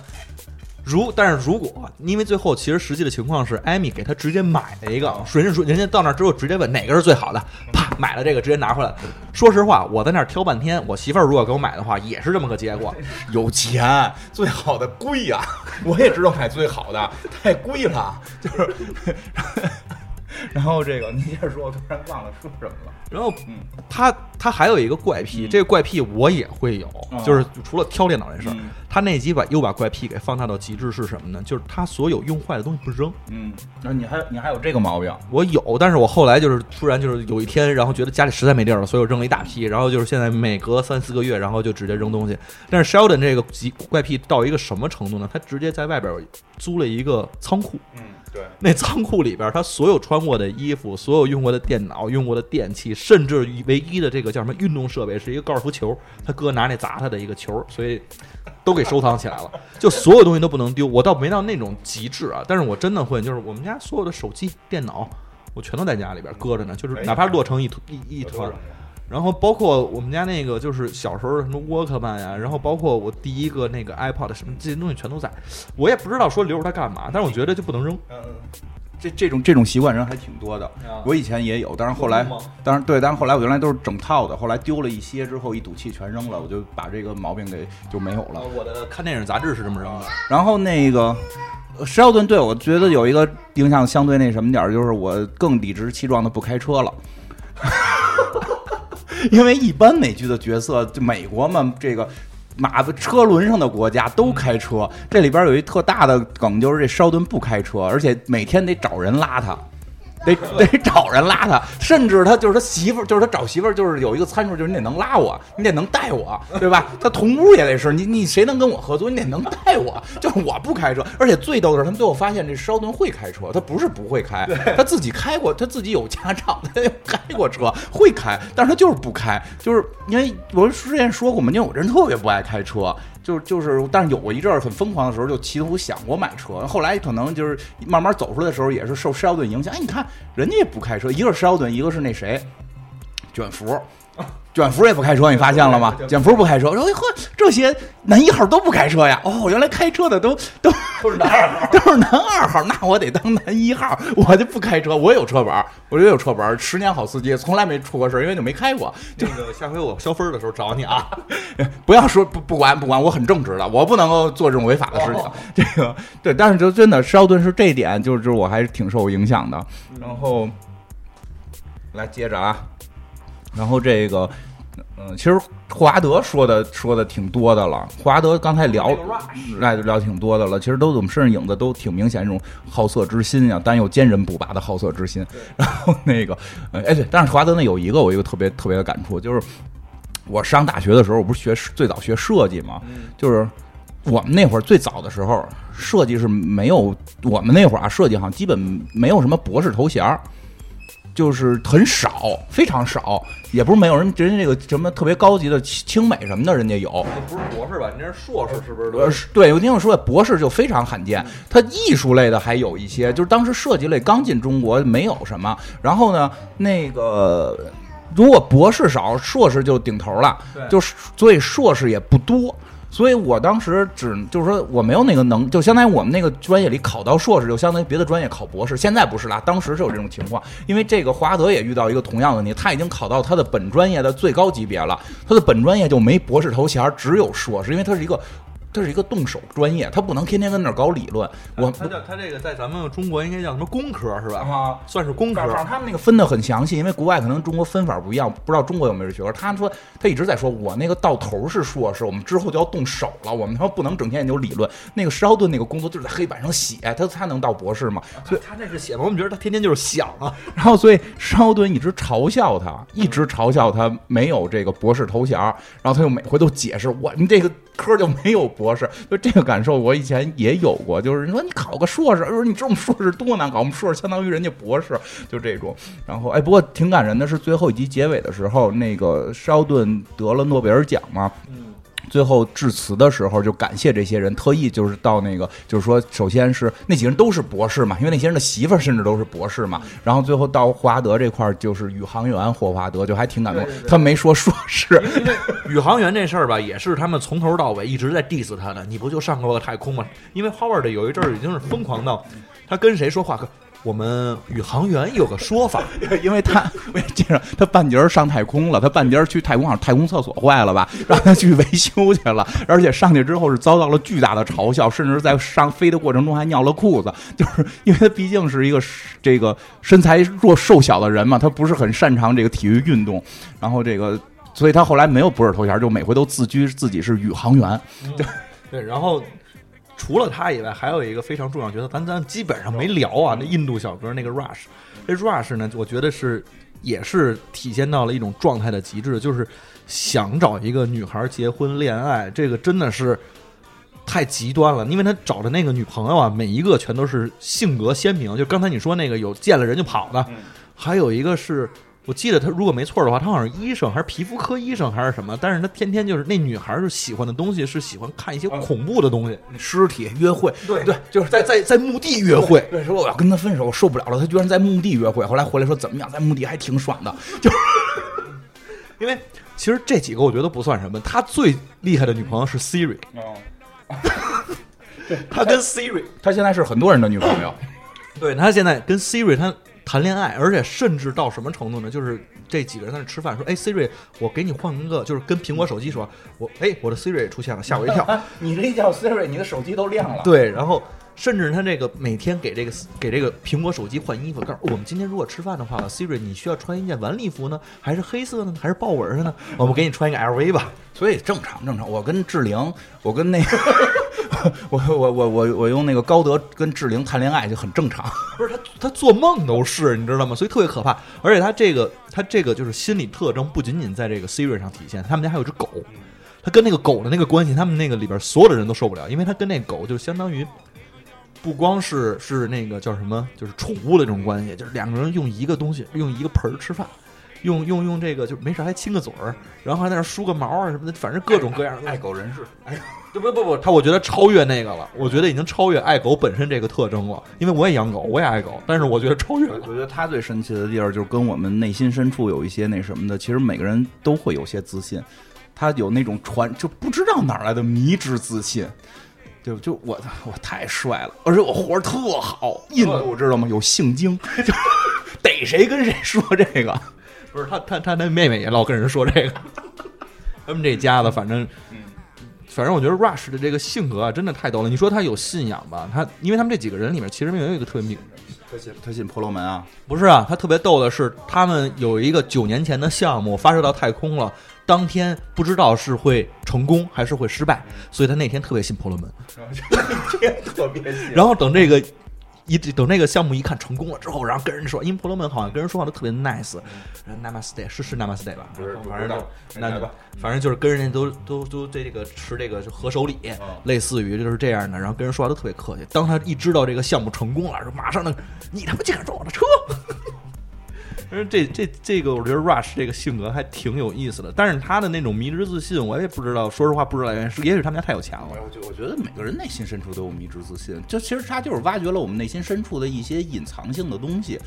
如，但是如果因为最后其实实际的情况是，艾米给他直接买了一个，人家说人家到那儿之后直接问哪个是最好的，啪买了这个直接拿回来。说实话，我在那儿挑半天，我媳妇儿如果给我买的话，也是这么个结果。有钱，最好的贵呀，我也知道买最好的，太贵了，就是。然后这个你接着说，我突然忘了说什么了。然后，他他还有一个怪癖，这个怪癖我也会有，就是除了挑电脑这事儿，他那集把又把怪癖给放大到极致是什么呢？就是他所有用坏的东西不扔。嗯，那你还你还有这个毛病？我有，但是我后来就是突然就是有一天，然后觉得家里实在没地儿了，所以我扔了一大批。然后就是现在每隔三四个月，然后就直接扔东西。但是 Sheldon 这个怪癖到一个什么程度呢？他直接在外边租了一个仓库。嗯。对，那仓库里边，他所有穿过的衣服，所有用过的电脑、用过的电器，甚至唯一的这个个叫什么运动设备，是一个高尔夫球，他哥拿那砸他的一个球，所以都给收藏起来了。就所有东西都不能丢，我倒没到那种极致啊，但是我真的会，就是我们家所有的手机、电脑，我全都在家里边搁着呢，就是哪怕落成一团一一团。然后包括我们家那个，就是小时候什么沃克曼呀，然后包括我第一个那个 iPod 什么这些东西全都在，我也不知道说留着它干嘛，但是我觉得就不能扔。这这种这种习惯人还挺多的，我以前也有，但是后来有吗，当然对，但是后来我原来都是整套的，后来丢了一些之后，一赌气全扔了，我就把这个毛病给就没有了。我的看电影杂志是这么扔的，然后那个呃施奥顿对我觉得有一个影响相对那什么点儿，就是我更理直气壮的不开车了。因为一般美剧的角色，就美国嘛，这个马车轮上的国家都开车。这里边有一特大的梗，就是这烧顿不开车，而且每天得找人拉他。得 得找人拉他，甚至他就是他媳妇儿，就是他找媳妇儿，就是有一个参数，就是你得能拉我，你得能带我，对吧？他同屋也得是你，你谁能跟我合作？你得能带我，就是我不开车。而且最逗的是，他们最后发现这烧顿会开车，他不是不会开，他自己开过，他自己有驾照，他开过车，会开，但是他就是不开，就是因为我之前说过嘛，因为我这人特别不爱开车。就就是，但是有过一阵很疯狂的时候，就企图想过买车。后来可能就是慢慢走出来的时候，也是受施奥顿影响。哎，你看人家也不开车，一个是施奥顿，一个是那谁，卷福。卷福也不开车，你发现了吗？卷福不开车，我说哎呵，这些男一号都不开车呀！哦，原来开车的都都 都是男二号。都是男二号，那我得当男一号，我就不开车。我有车本儿，我也有车本儿，十年好司机，从来没出过事儿，因为就没开过。这个下回我消分的时候找你啊。不要说不不管不管，我很正直的，我不能够做这种违法的事情。这个对，但是就真的施奥顿是这一点，就是我还是挺受影响的。然后来接着啊，然后这个。嗯，其实霍华德说的说的挺多的了。霍华德刚才聊，哎，聊挺多的了。其实都我们身上影子都挺明显，这种好色之心呀，但又坚韧不拔的好色之心。然后那个，哎对，但是霍华德那有一个我一个特别特别的感触，就是我上大学的时候，我不是学最早学设计嘛，就是我们那会儿最早的时候，设计是没有我们那会儿啊，设计好像基本没有什么博士头衔儿。就是很少，非常少，也不是没有人，人家这个什么特别高级的清美什么的，人家有。不是博士吧？你这是硕士是不是？呃，对，我听我说，博士就非常罕见。他艺术类的还有一些，就是当时设计类刚进中国，没有什么。然后呢，那个如果博士少，硕士就顶头了。就是所以硕士也不多。所以我当时只就是说我没有那个能，就相当于我们那个专业里考到硕士，就相当于别的专业考博士。现在不是啦，当时是有这种情况。因为这个华德也遇到一个同样的问题，他已经考到他的本专业的最高级别了，他的本专业就没博士头衔，只有硕士，因为他是一个。这是一个动手专业，他不能天天跟那儿搞理论。我他叫他这个在咱们中国应该叫什么工科是吧？啊，算是工科。他们那个分的很详细，因为国外可能中国分法不一样，不知道中国有没有学科。他说他一直在说，我那个到头是硕士，我们之后就要动手了，我们他妈不能整天研究理论。那个施奥顿那个工作就是在黑板上写，他他能到博士吗？所以他那是写吗？我们觉得他天天就是想啊。然后所以施奥顿一直嘲笑他，一直嘲笑他没有这个博士头衔，然后他又每回都解释我们这个科就没有博博士，就这个。感受我以前也有过，就是你说你考个硕士，说你知道我们硕士多难搞，我们硕士相当于人家博士，就这种。然后哎，不过挺感人的是最后一集结尾的时候，那个施奥顿得了诺贝尔奖嘛。最后致辞的时候，就感谢这些人，特意就是到那个，就是说，首先是那几个人都是博士嘛，因为那些人的媳妇儿甚至都是博士嘛。然后最后到霍华德这块儿，就是宇航员霍华德，就还挺感动。他没说硕士，因为宇航员这事儿吧，也是他们从头到尾一直在 diss 他的。你不就上过太空吗？因为 Howard 有一阵儿已经是疯狂到，他跟谁说话可。我们宇航员有个说法，因为他我记着他半截上太空了，他半截去太空，好像太空厕所坏了吧，让他去维修去了，而且上去之后是遭到了巨大的嘲笑，甚至在上飞的过程中还尿了裤子，就是因为他毕竟是一个这个身材弱瘦小的人嘛，他不是很擅长这个体育运动，然后这个，所以他后来没有博士头衔，就每回都自居自己是宇航员，对对，然后。除了他以外，还有一个非常重要角色，咱咱基本上没聊啊。那印度小哥那个 Rush，这 Rush 呢，我觉得是也是体现到了一种状态的极致，就是想找一个女孩结婚恋爱，这个真的是太极端了。因为他找的那个女朋友啊，每一个全都是性格鲜明，就刚才你说那个有见了人就跑的，还有一个是我记得他如果没错的话，他好像是医生还是皮肤科医生还是什么，但是他天天就是那女孩儿就喜欢的东西是喜欢看一些恐怖的东西，尸体约会，对对，就是在在在墓地约会。对，说我要跟他分手，我受不了了。他居然在墓地约会，后来回来说怎么样，在墓地还挺爽的。就是 因为其实这几个我觉得不算什么，他最厉害的女朋友是 Siri，他跟 Siri，他现在是很多人的女朋友。对他现在跟 Siri 他谈恋爱，而且甚至到什么程度呢？就是这几个人在那吃饭，说：“哎，Siri，我给你换一个，就是跟苹果手机说，我哎，我的 Siri 出现了，吓我一跳。你这一叫 Siri，你的手机都亮了。对，然后甚至他这个每天给这个给这个苹果手机换衣服，告诉我们今天如果吃饭的话，Siri 你需要穿一件晚礼服呢，还是黑色的呢，还是豹纹的呢？我们给你穿一个 LV 吧。所以正常正常。我跟志玲，我跟那个，我我我我我用那个高德跟志玲谈恋爱就很正常。不是他，他做梦都是，你知道吗？所以特别可怕。而且他这个，他这个就是心理特征，不仅仅在这个 Siri 上体现。他们家还有只狗，他跟那个狗的那个关系，他们那个里边所有的人都受不了，因为他跟那狗就相当于不光是是那个叫什么，就是宠物的这种关系，就是两个人用一个东西，用一个盆儿吃饭。用用用这个就没事还亲个嘴儿，然后还在那儿梳个毛啊什么的，反正各种各样的。爱狗人士，哎，不不不不，他我觉得超越那个了，我觉得已经超越爱狗本身这个特征了。因为我也养狗，我也爱狗，但是我觉得超越了。我觉得他最神奇的地儿就是跟我们内心深处有一些那什么的，其实每个人都会有些自信，他有那种传就不知道哪儿来的迷之自信。对，就我我太帅了，而且我活着特好。印度知道吗？有性精，就 逮谁跟谁说这个。不是他他他那妹妹也老跟人说这个，他们这家子反正，反正我觉得 Rush 的这个性格啊，真的太逗了。你说他有信仰吧？他因为他们这几个人里面，其实没有一个特别明，他信他信婆罗门啊？不是啊，他特别逗的是，他们有一个九年前的项目发射到太空了，当天不知道是会成功还是会失败，所以他那天特别信婆罗门，特别信。然后等这个。一等那个项目一看成功了之后，然后跟人说，因为婆罗门好像跟人说话都特别 nice，然后 namaste 是是 namaste 吧？不是，反正就那吧，反正就是跟人家都都都这个持这个合手礼，类似于就是这样的，然后跟人说话都特别客气。当他一知道这个项目成功了，马上呢，你他妈竟敢撞我的车！这这这个，我觉得 Rush 这个性格还挺有意思的，但是他的那种迷之自信，我也不知道，说实话不知道原因，是也许他们家太有钱了。我觉我觉得每个人内心深处都有迷之自信，就其实他就是挖掘了我们内心深处的一些隐藏性的东西，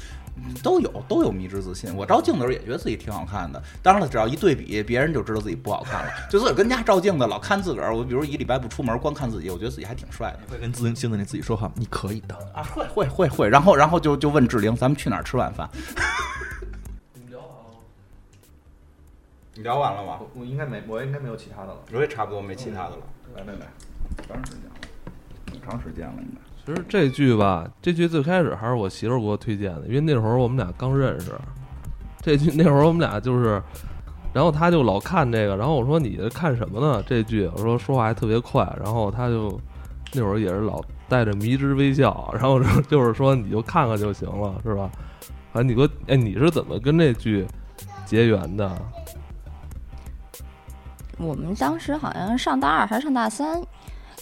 都有都有迷之自信。我照镜子时候也觉得自己挺好看的，当然了，只要一对比，别人就知道自己不好看了。就自个儿跟家照镜子，老看自个儿，我比如一礼拜不出门，光看自己，我觉得自己还挺帅的。会跟自镜子里自己说话，你可以的啊，会会会会，然后然后就就问志玲，咱们去哪儿吃晚饭？你聊完了吗？我应该没，我应该没有其他的了。我也差不多没其他的了。来来来，长时间了，挺长时间了应该。其实这剧吧，这剧最开始还是我媳妇儿给我推荐的，因为那会儿我们俩刚认识。这剧那会儿我们俩就是，然后他就老看这个，然后我说你看什么呢？这剧我说说话还特别快，然后他就那会儿也是老带着迷之微笑，然后就是说你就看看就行了，是吧？反正你给我，哎，你是怎么跟这剧结缘的？我们当时好像上大二还是上大三，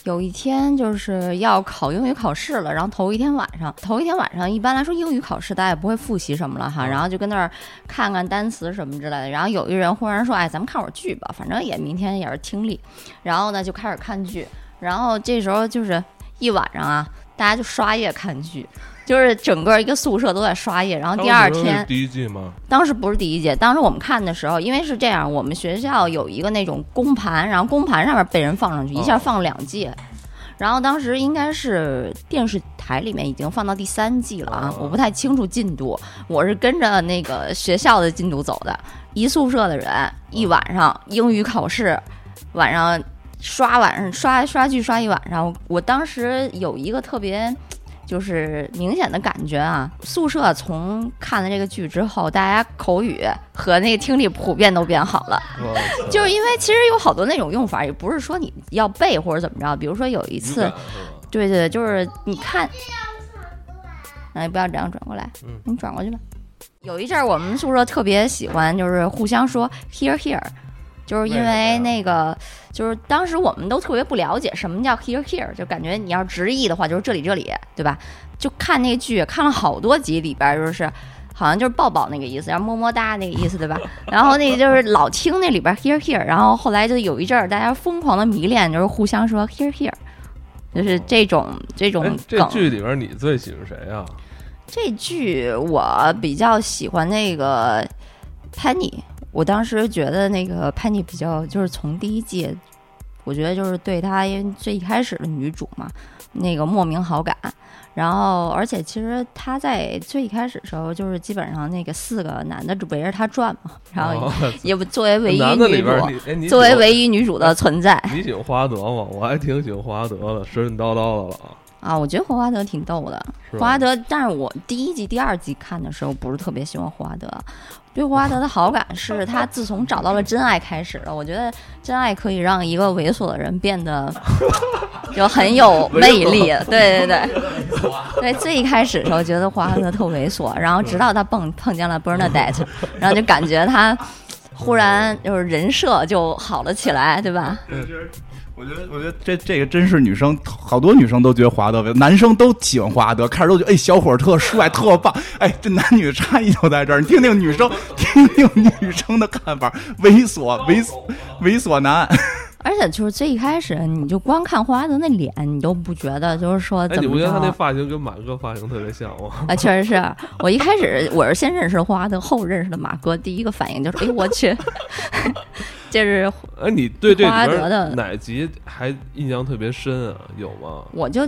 有一天就是要考英语考试了，然后头一天晚上，头一天晚上一般来说英语考试大家也不会复习什么了哈，然后就跟那儿看看单词什么之类的，然后有一人忽然说，哎，咱们看会儿剧吧，反正也明天也是听力，然后呢就开始看剧，然后这时候就是一晚上啊，大家就刷夜看剧。就是整个一个宿舍都在刷夜，然后第二天第一季吗？当时不是第一季，当时我们看的时候，因为是这样，我们学校有一个那种公盘，然后公盘上面被人放上去，一下放两季，然后当时应该是电视台里面已经放到第三季了啊，我不太清楚进度，我是跟着那个学校的进度走的，一宿舍的人一晚上英语考试，晚上刷晚上刷刷剧刷一晚上，我当时有一个特别。就是明显的感觉啊，宿舍从看了这个剧之后，大家口语和那个听力普遍都变好了。就是因为其实有好多那种用法，也不是说你要背或者怎么着。比如说有一次，对对，就是你看，哎，不要这样转过来，你转过去吧。有一阵儿我们宿舍特别喜欢，就是互相说 here here。就是因为那个，就是当时我们都特别不了解什么叫 here here，就感觉你要直译的话就是这里这里，对吧？就看那剧，看了好多集里边就是好像就是抱抱那个意思，然后么么哒那个意思，对吧？然后那就是老听那里边 here here，然后后来就有一阵儿大家疯狂的迷恋，就是互相说 here here，就是这种这种哎，这。剧里边你最喜欢谁啊？这剧我比较喜欢那个 Penny，我当时觉得那个 Penny 比较就是从第一季，我觉得就是对她因为最一开始的女主嘛，那个莫名好感。然后，而且其实她在最一开始的时候，就是基本上那个四个男的就围着她转嘛，然后哦也不作为唯一女主，作为唯一女主的存在你喜欢霍华德吗？我还挺喜欢霍华德的，神神叨叨的了啊。啊，我觉得霍华德挺逗的。霍华德，但是我第一季、第二季看的时候不是特别喜欢霍华德，对霍华德的好感是他自从找到了真爱开始了。我觉得真爱可以让一个猥琐的人变得 就很有魅力。对对对，对，最一开始的时候觉得霍华德特猥琐，然后直到他碰碰见了 Bernadette，然后就感觉他忽然就是人设就好了起来，对吧？我觉得，我觉得这这个真是女生，好多女生都觉得华德，男生都喜欢华德，看着都觉得哎，小伙儿特帅，特棒。哎，这男女差异就在这儿。你听听女生，听听女生的看法，猥琐，猥琐，猥琐男。而且就是最一开始，你就光看霍华德那脸，你都不觉得就是说哎，怎么着你不觉得他那发型跟马哥发型特别像吗？啊，确实是我一开始我是先认识霍华德，后认识的马哥，第一个反应就是，哎，我去，这是哎，你对霍华德的哪集还印象特别深啊？有吗？我就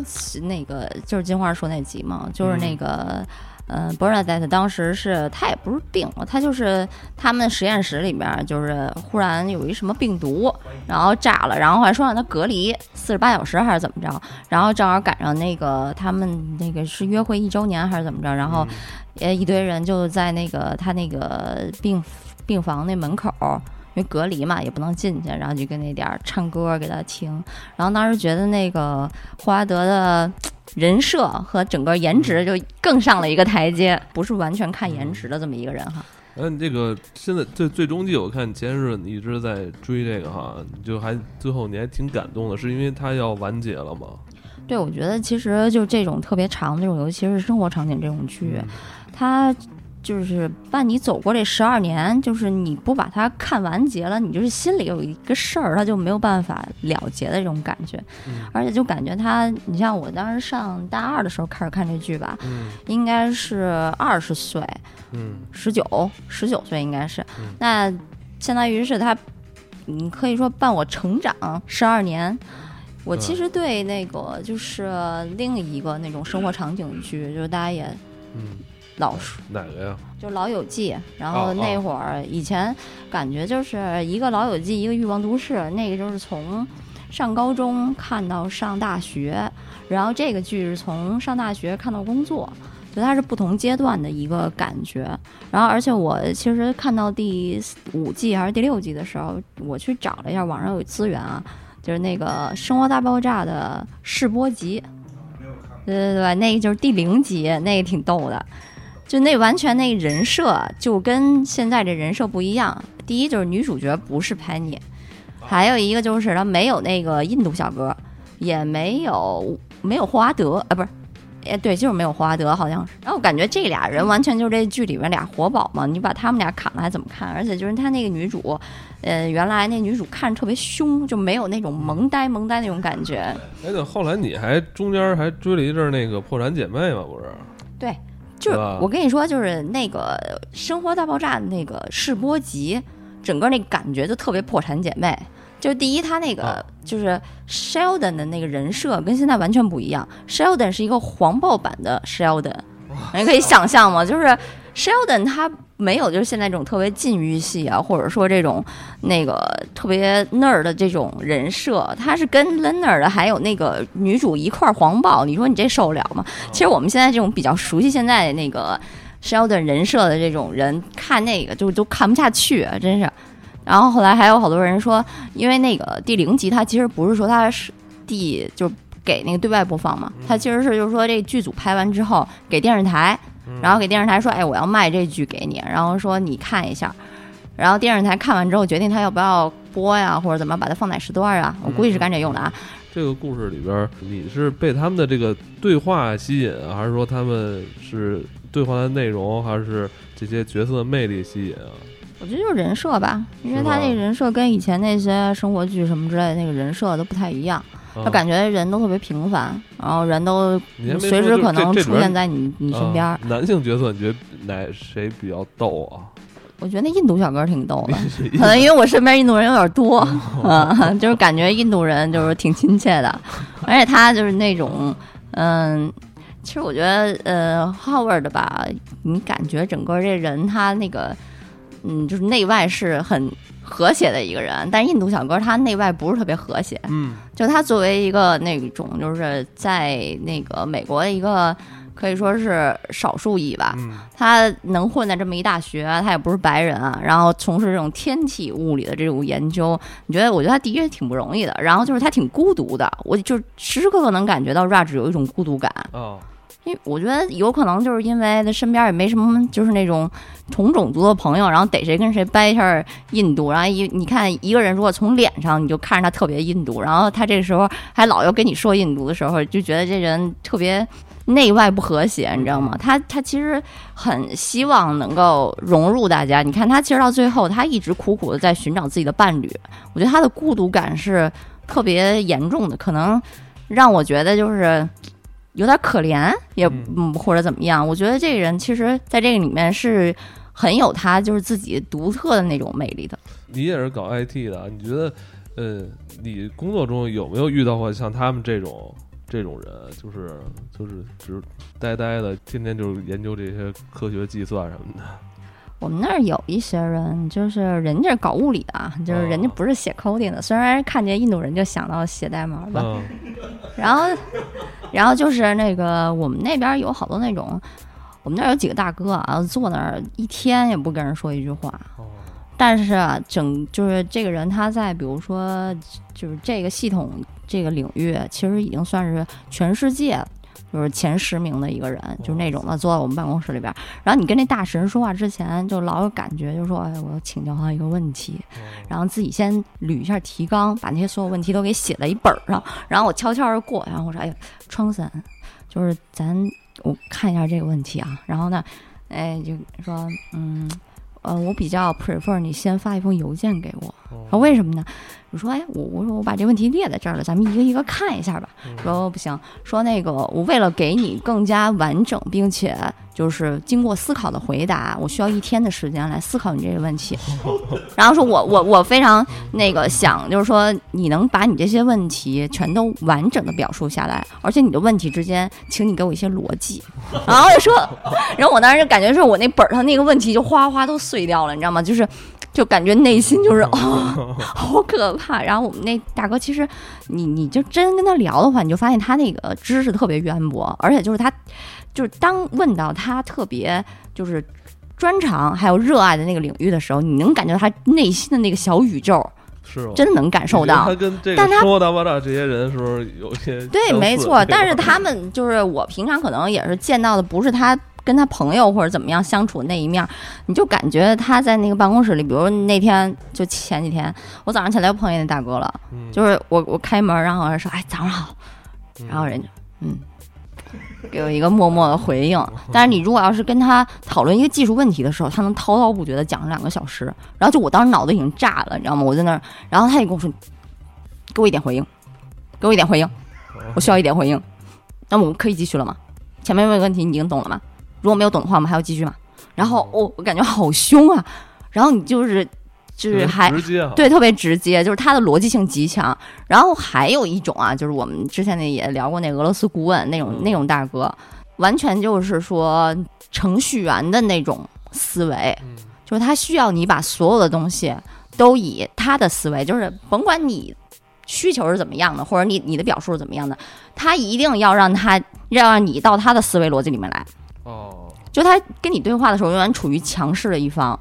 那个就是金花说那集嘛，就是嗯那个。呃 b e r n a d e t t e 当时是他也不是病了，他就是他们实验室里边就是忽然有一什么病毒，然后炸了，然后还说让他隔离四十八小时还是怎么着，然后正好赶上那个他们那个是约会一周年还是怎么着，然后呃一堆人就在那个他那个病病房那门口。因为隔离嘛，也不能进去，然后就跟那点儿唱歌给他听。然后当时觉得那个霍华德的人设和整个颜值就更上了一个台阶，不是完全看颜值的这么一个人哈。嗯，这个现在最最终季，我看前些日子你一直在追这个哈，你就还最后你还挺感动的，是因为他要完结了吗？对，我觉得其实就这种特别长的这种，尤其是生活场景这种剧，嗯它就是伴你走过这十二年，就是你不把它看完结了，你就是心里有一个事儿，它就没有办法了结的这种感觉。嗯。而且就感觉他，你像我当时上大二的时候开始看这剧吧，嗯。应该是二十岁，嗯。十九十九岁应该是，嗯。那相当于是他，你，可以说伴我成长十二年。我其实对那个就是另一个那种生活场景剧，就是大家也嗯，老熟，哪个呀？就《老友记》，然后那会儿以前感觉就是一个《老友记》，一个《欲望都市》，那个就是从上高中看到上大学，然后这个剧是从上大学看到工作，就它是不同阶段的一个感觉。然后而且我其实看到第五季还是第六季的时候，我去找了一下网上有资源啊，就是那个《生活大爆炸》的试播集。对对对，那个就是第零集，那个挺逗的。就那完全那个人设就跟现在这人设不一样。第一就是女主角不是潘妮，还有一个就是她没有那个印度小哥，也没有没有霍华德啊，不是，哎对，就是没有霍华德好像是。然后我感觉这俩人完全就是这剧里面俩活宝嘛，你把他们俩砍了还怎么看？而且就是他那个女主，呃，原来那女主看着特别凶，就没有那种萌呆萌呆那种感觉。哎，对，后来你还中间还追了一阵儿那个《破产姐妹》嘛，不是？对，就是我跟你说，就是那个《生活大爆炸》的那个试播集，整个那感觉就特别破产姐妹。就第一，他那个啊就是 Sheldon 的那个人设跟现在完全不一样。Sheldon 是一个黄暴版的 Sheldon，你可以想象吗？就是 Sheldon 他没有就是现在这种特别禁欲系啊，或者说这种那个特别 nerd 的这种人设，他是跟 Leonard 还有那个女主一块儿黄暴，你说你这受得了吗？其实我们现在这种比较熟悉现在的那个 Sheldon 人设的这种人，看那个就都看不下去，啊真是。然后后来还有好多人说，因为那个第零集，它其实不是说它是第就是给那个对外播放嘛，它其实是就是说这剧组拍完之后给电视台，然后给电视台说，哎，我要卖这剧给你，然后说你看一下，然后电视台看完之后决定他要不要播呀，或者怎么把它放在时段啊？我估计是干这用的啊。这个故事里边儿，你是被他们的这个对话吸引啊，还是说他们是对话的内容，还是这些角色的魅力吸引啊？我觉得就是人设吧，因为他那个人设跟以前那些生活剧什么之类的那个人设都不太一样，啊他感觉人都特别平凡，然后人都随时可能出现在你你身边。男性角色，你觉得哪谁比较逗啊？我觉得那印度小哥挺逗的，可能因为我身边印度人有点多，嗯，就是感觉印度人就是挺亲切的，而且他就是那种，嗯，其实我觉得，呃，Howard 吧，你感觉整个这人他那个，嗯，就是内外是很和谐的一个人，但是印度小哥他内外不是特别和谐，嗯就他作为一个那种就是在那个美国的一个可以说是少数裔吧，嗯他能混在这么一大学，他也不是白人啊，然后从事这种天体物理的这种研究，你觉得？我觉得他的确挺不容易的。然后就是他挺孤独的，我就时时刻刻能感觉到 Raj 有一种孤独感，啊因为我觉得有可能就是因为他身边也没什么就是那种同种族的朋友，然后逮谁跟谁掰一下印度，然后一你看一个人如果从脸上你就看着他特别印度，然后他这个时候还老要跟你说印度的时候，就觉得这人特别内外不和谐，你知道吗？他他其实很希望能够融入大家。你看他其实到最后，他一直苦苦的在寻找自己的伴侣，我觉得他的孤独感是特别严重的，可能让我觉得就是。有点可怜，也嗯嗯或者怎么样？我觉得这个人其实在这个里面是很有他就是自己独特的那种魅力的。你也是搞 IT 的，你觉得，呃，你工作中有没有遇到过像他们这种这种人，就是就是只呆呆的，天天就是研究这些科学计算什么的？我们那儿有一些人，就是人家是搞物理的啊，就是人家哦不是写 coding 的。虽然看见印度人就想到写代码吧，嗯然后，然后就是那个我们那边有好多那种，我们那儿有几个大哥啊，坐那儿一天也不跟人说一句话。哦但是啊，整就是这个人他在比如说就是这个系统这个领域，其实已经算是全世界就是前十名的一个人，就是那种的坐在我们办公室里边。然后你跟那大神说话之前，就老有感觉，就说哎，我要请教他一个问题，然后自己先捋一下提纲，把那些所有问题都给写在一本儿上，然后我悄悄的过，然后我说哎呀，窗森，就是咱我看一下这个问题啊，然后呢，哎就说嗯。呃，我比较 prefer 你先发一封邮件给我，为什么呢？我说，哎，我我说我把这问题列在这儿了，咱们一个一个看一下吧。说不行，说那个我为了给你更加完整，并且就是经过思考的回答，我需要一天的时间来思考你这个问题。然后说我我我非常那个想，就是说你能把你这些问题全都完整的表述下来，而且你的问题之间，请你给我一些逻辑。然后就说，然后我当时就感觉是我那本儿上那个问题就哗哗都碎掉了，你知道吗？就是。就感觉内心就是哦，好可怕。然后我们那大哥，其实你你就真跟他聊的话，你就发现他那个知识特别渊博，而且就是他，就是当问到他特别就是专长还有热爱的那个领域的时候，你能感觉到他内心的那个小宇宙，是吗？真的能感受到。他跟这个说的吧的这些人是不是有些对，没错。但是他们就是我平常可能也是见到的，不是他跟他朋友或者怎么样相处的那一面儿，你就感觉他在那个办公室里，比如那天就前几天，我早上起来又碰见那大哥了，嗯就是我我开门，然后我说哎早上好，嗯然后人家嗯。给我一个默默的回应，但是你如果要是跟他讨论一个技术问题的时候，他能滔滔不绝的讲两个小时，然后就我当时脑子已经炸了，你知道吗？我在那儿，然后他也跟我说，给我一点回应，给我一点回应，我需要一点回应。那我们可以继续了吗？前面问个问题你已经懂了吗？如果没有懂的话，我们还要继续吗？然后哦，我感觉好凶啊，然后你就是就是还直接啊，对，特别直接，就是他的逻辑性极强。然后还有一种啊，就是我们之前那也聊过那俄罗斯顾问那种那种大哥，完全就是说程序员的那种思维，嗯就是他需要你把所有的东西都以他的思维，就是甭管你需求是怎么样的，或者你你的表述是怎么样的，他一定要让他要让你到他的思维逻辑里面来。哦，就他跟你对话的时候，永远处于强势的一方。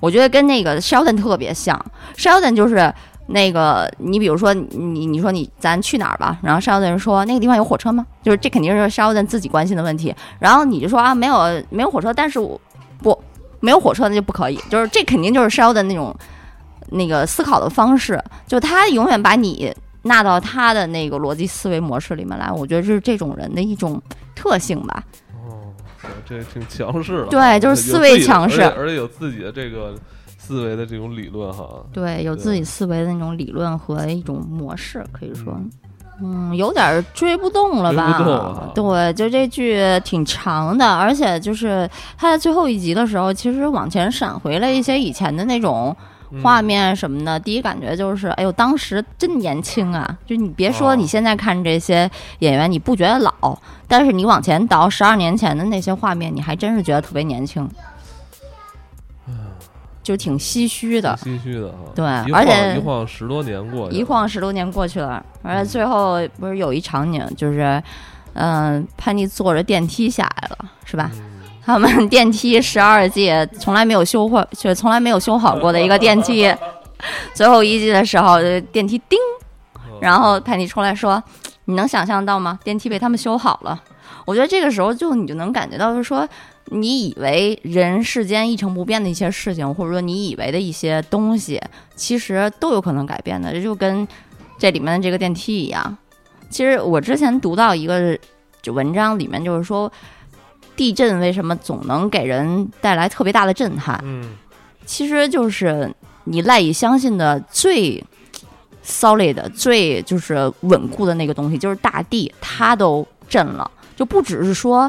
我觉得跟那个 Sheldon 特别像，Sheldon 就是那个你比如说你你说你咱去哪儿吧，然后 Sheldon 说那个地方有火车吗？就是这肯定是 Sheldon 自己关心的问题。然后你就说啊没有没有火车，但是我不没有火车那就不可以，就是这肯定就是 Sheldon 那种那个思考的方式，就他永远把你纳到他的那个逻辑思维模式里面来。我觉得这是这种人的一种特性吧。哦，这挺强势的，对就是思维强势而且有自己的这个思维的这种理论哈。对，有自己思维的那种理论和一种模式，可以说，嗯，有点儿追不动了吧？对，就这剧挺长的，而且就是它在最后一集的时候，其实往前闪回了一些以前的那种嗯画面什么的。第一感觉就是，哎呦，当时真年轻啊！就你别说哦你现在看这些演员，你不觉得老，但是你往前倒十二年前的那些画面，你还真是觉得特别年轻，就挺唏嘘的。唏嘘的哈。对而且一晃十多年过去了，一晃十多年过去了，而且最后不是有一场景，就是，嗯、潘妮坐着电梯下来了，是吧？嗯他们电梯 十二季从来没有修过，就从来没有修好过的一个电梯，最后一季的时候，电梯叮，嗯然后泰尼出来说：“你能想象到吗？电梯被他们修好了。”我觉得这个时候就你就能感觉到，就是说，你以为人世间一成不变的一些事情，或者说你以为的一些东西，其实都有可能改变的。这就跟这里面的这个电梯一样。其实我之前读到一个就文章，里面就是说，地震为什么总能给人带来特别大的震撼？嗯其实就是你赖以相信的最 solid、最就是稳固的那个东西，就是大地，它都震了，就不只是说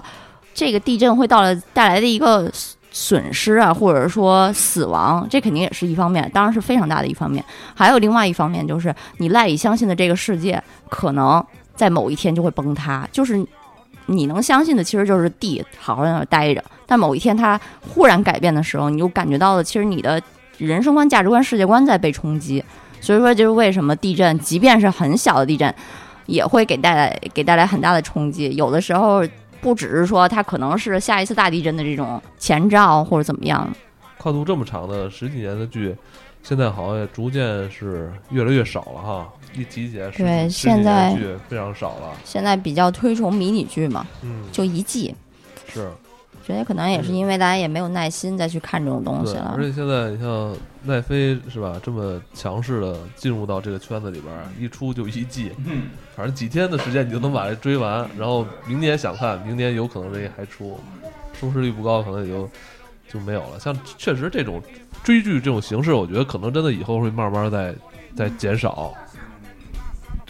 这个地震会到了带来的一个损失啊，或者说死亡，这肯定也是一方面，当然是非常大的一方面。还有另外一方面，就是你赖以相信的这个世界，可能在某一天就会崩塌，就是。你能相信的其实就是地好好在那待着，但某一天它忽然改变的时候，你就感觉到了，其实你的人生观、价值观、世界观在被冲击。所以说，就是为什么地震，即便是很小的地震，也会给带来给带来很大的冲击。有的时候不只是说它可能是下一次大地震的这种前兆或者怎么样，跨度这么长的十几年的剧，现在好像也逐渐是越来越少了哈。一提起来十对现在剧非常少了。现在比较推崇迷你剧嘛，嗯，就一季。是觉得可能也是因为大家也没有耐心再去看这种东西，了而。且现在你像奈飞是吧，这么强势的进入到这个圈子里边，一出就一季，反正几天的时间你就能把它追完，然后明年想看，明年有可能这个还出，收视率不高，可能也就就没有了。像确实这种追剧这种形式，我觉得可能真的以后会慢慢在在减少。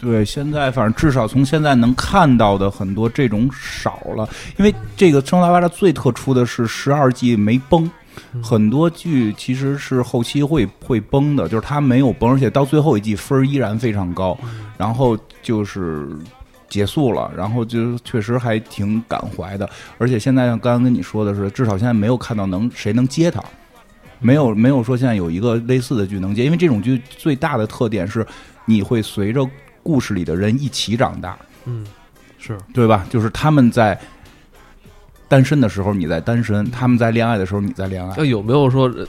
对，现在反正至少从现在能看到的很多这种少了，因为这个《生活大爆炸》最特殊的是十二季没崩，很多剧其实是后期会会崩的，就是它没有崩，而且到最后一季分依然非常高，然后就是。结束了，然后就确实还挺感怀的，而且现在像刚刚跟你说的是，至少现在没有看到能谁能接它，没有没有说现在有一个类似的剧能接，因为这种剧最大的特点是你会随着故事里的人一起长大，嗯，是。对吧？就是他们在单身的时候你在单身，他们在恋爱的时候你在恋爱。那，有没有说？呃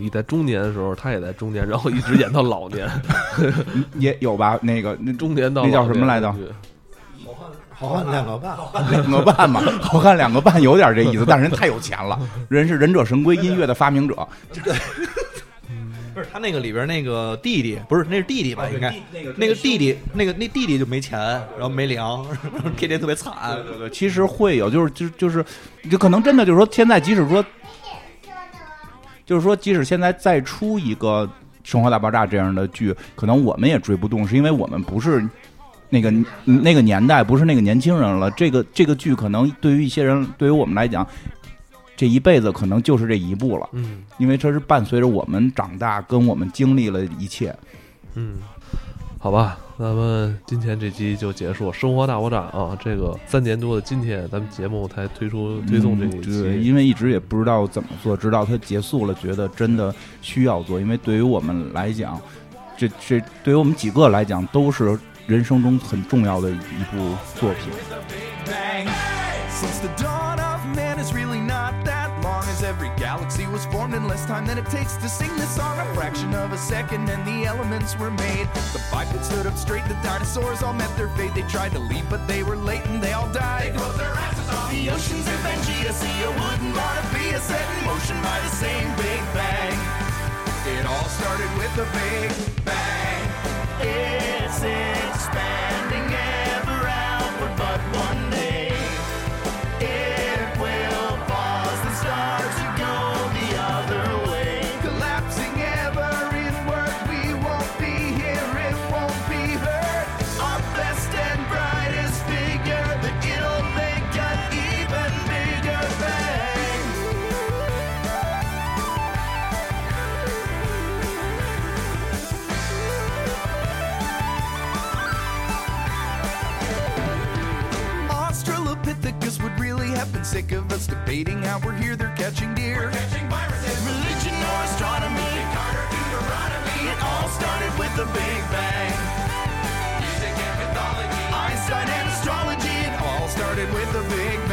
你在中年的时候，他也在中年，然后一直演到老年，也有吧？那个那中年到那叫什么来着？的剧好汉两个半，两个半嘛，好看两个半有点这意思，但是人太有钱了，人是忍者神龟音乐的发明者，他那个里边那个弟弟，不是那是弟弟吧？应该那个弟弟，那个那弟弟就没钱，然后没粮，天天特别惨。对对，其实会有，就是就就是，就可能真的就是说，现在即使说，就是说，即使现在再出一个《生活大爆炸》这样的剧，可能我们也追不动，是因为我们不是那个那个年代，不是那个年轻人了。这个这个剧可能对于一些人，对于我们来讲，这一辈子可能就是这一步了，嗯因为这是伴随着我们长大，跟我们经历了一切。嗯，好吧，咱们今天这期就结束。生活大爆炸啊，这个三年多的今天，咱们节目才推出推送这一嗯期。对，因为一直也不知道怎么做，直到它结束了，觉得真的需要做。因为对于我们来讲，这这对于我们几个来讲，都是人生中很重要的一部作品。Galaxy was formed in less time than it takes to sing this song. A fraction of a second and the elements were made. The bipeds stood up straight, the dinosaurs all met their fate. They tried to leave, but they were late and they all died. They closed their asses off. The oceans of Pangea wouldn't want to be set in motion by the same Big Bang. It all started with a Big Bang. It's expanding debating how we're here, they're catching deer. Catching viruses. Religion or astronomy, Deuteronomy. it all started with the Big Bang. Music and mythology. Einstein and astrology, it all started with the Big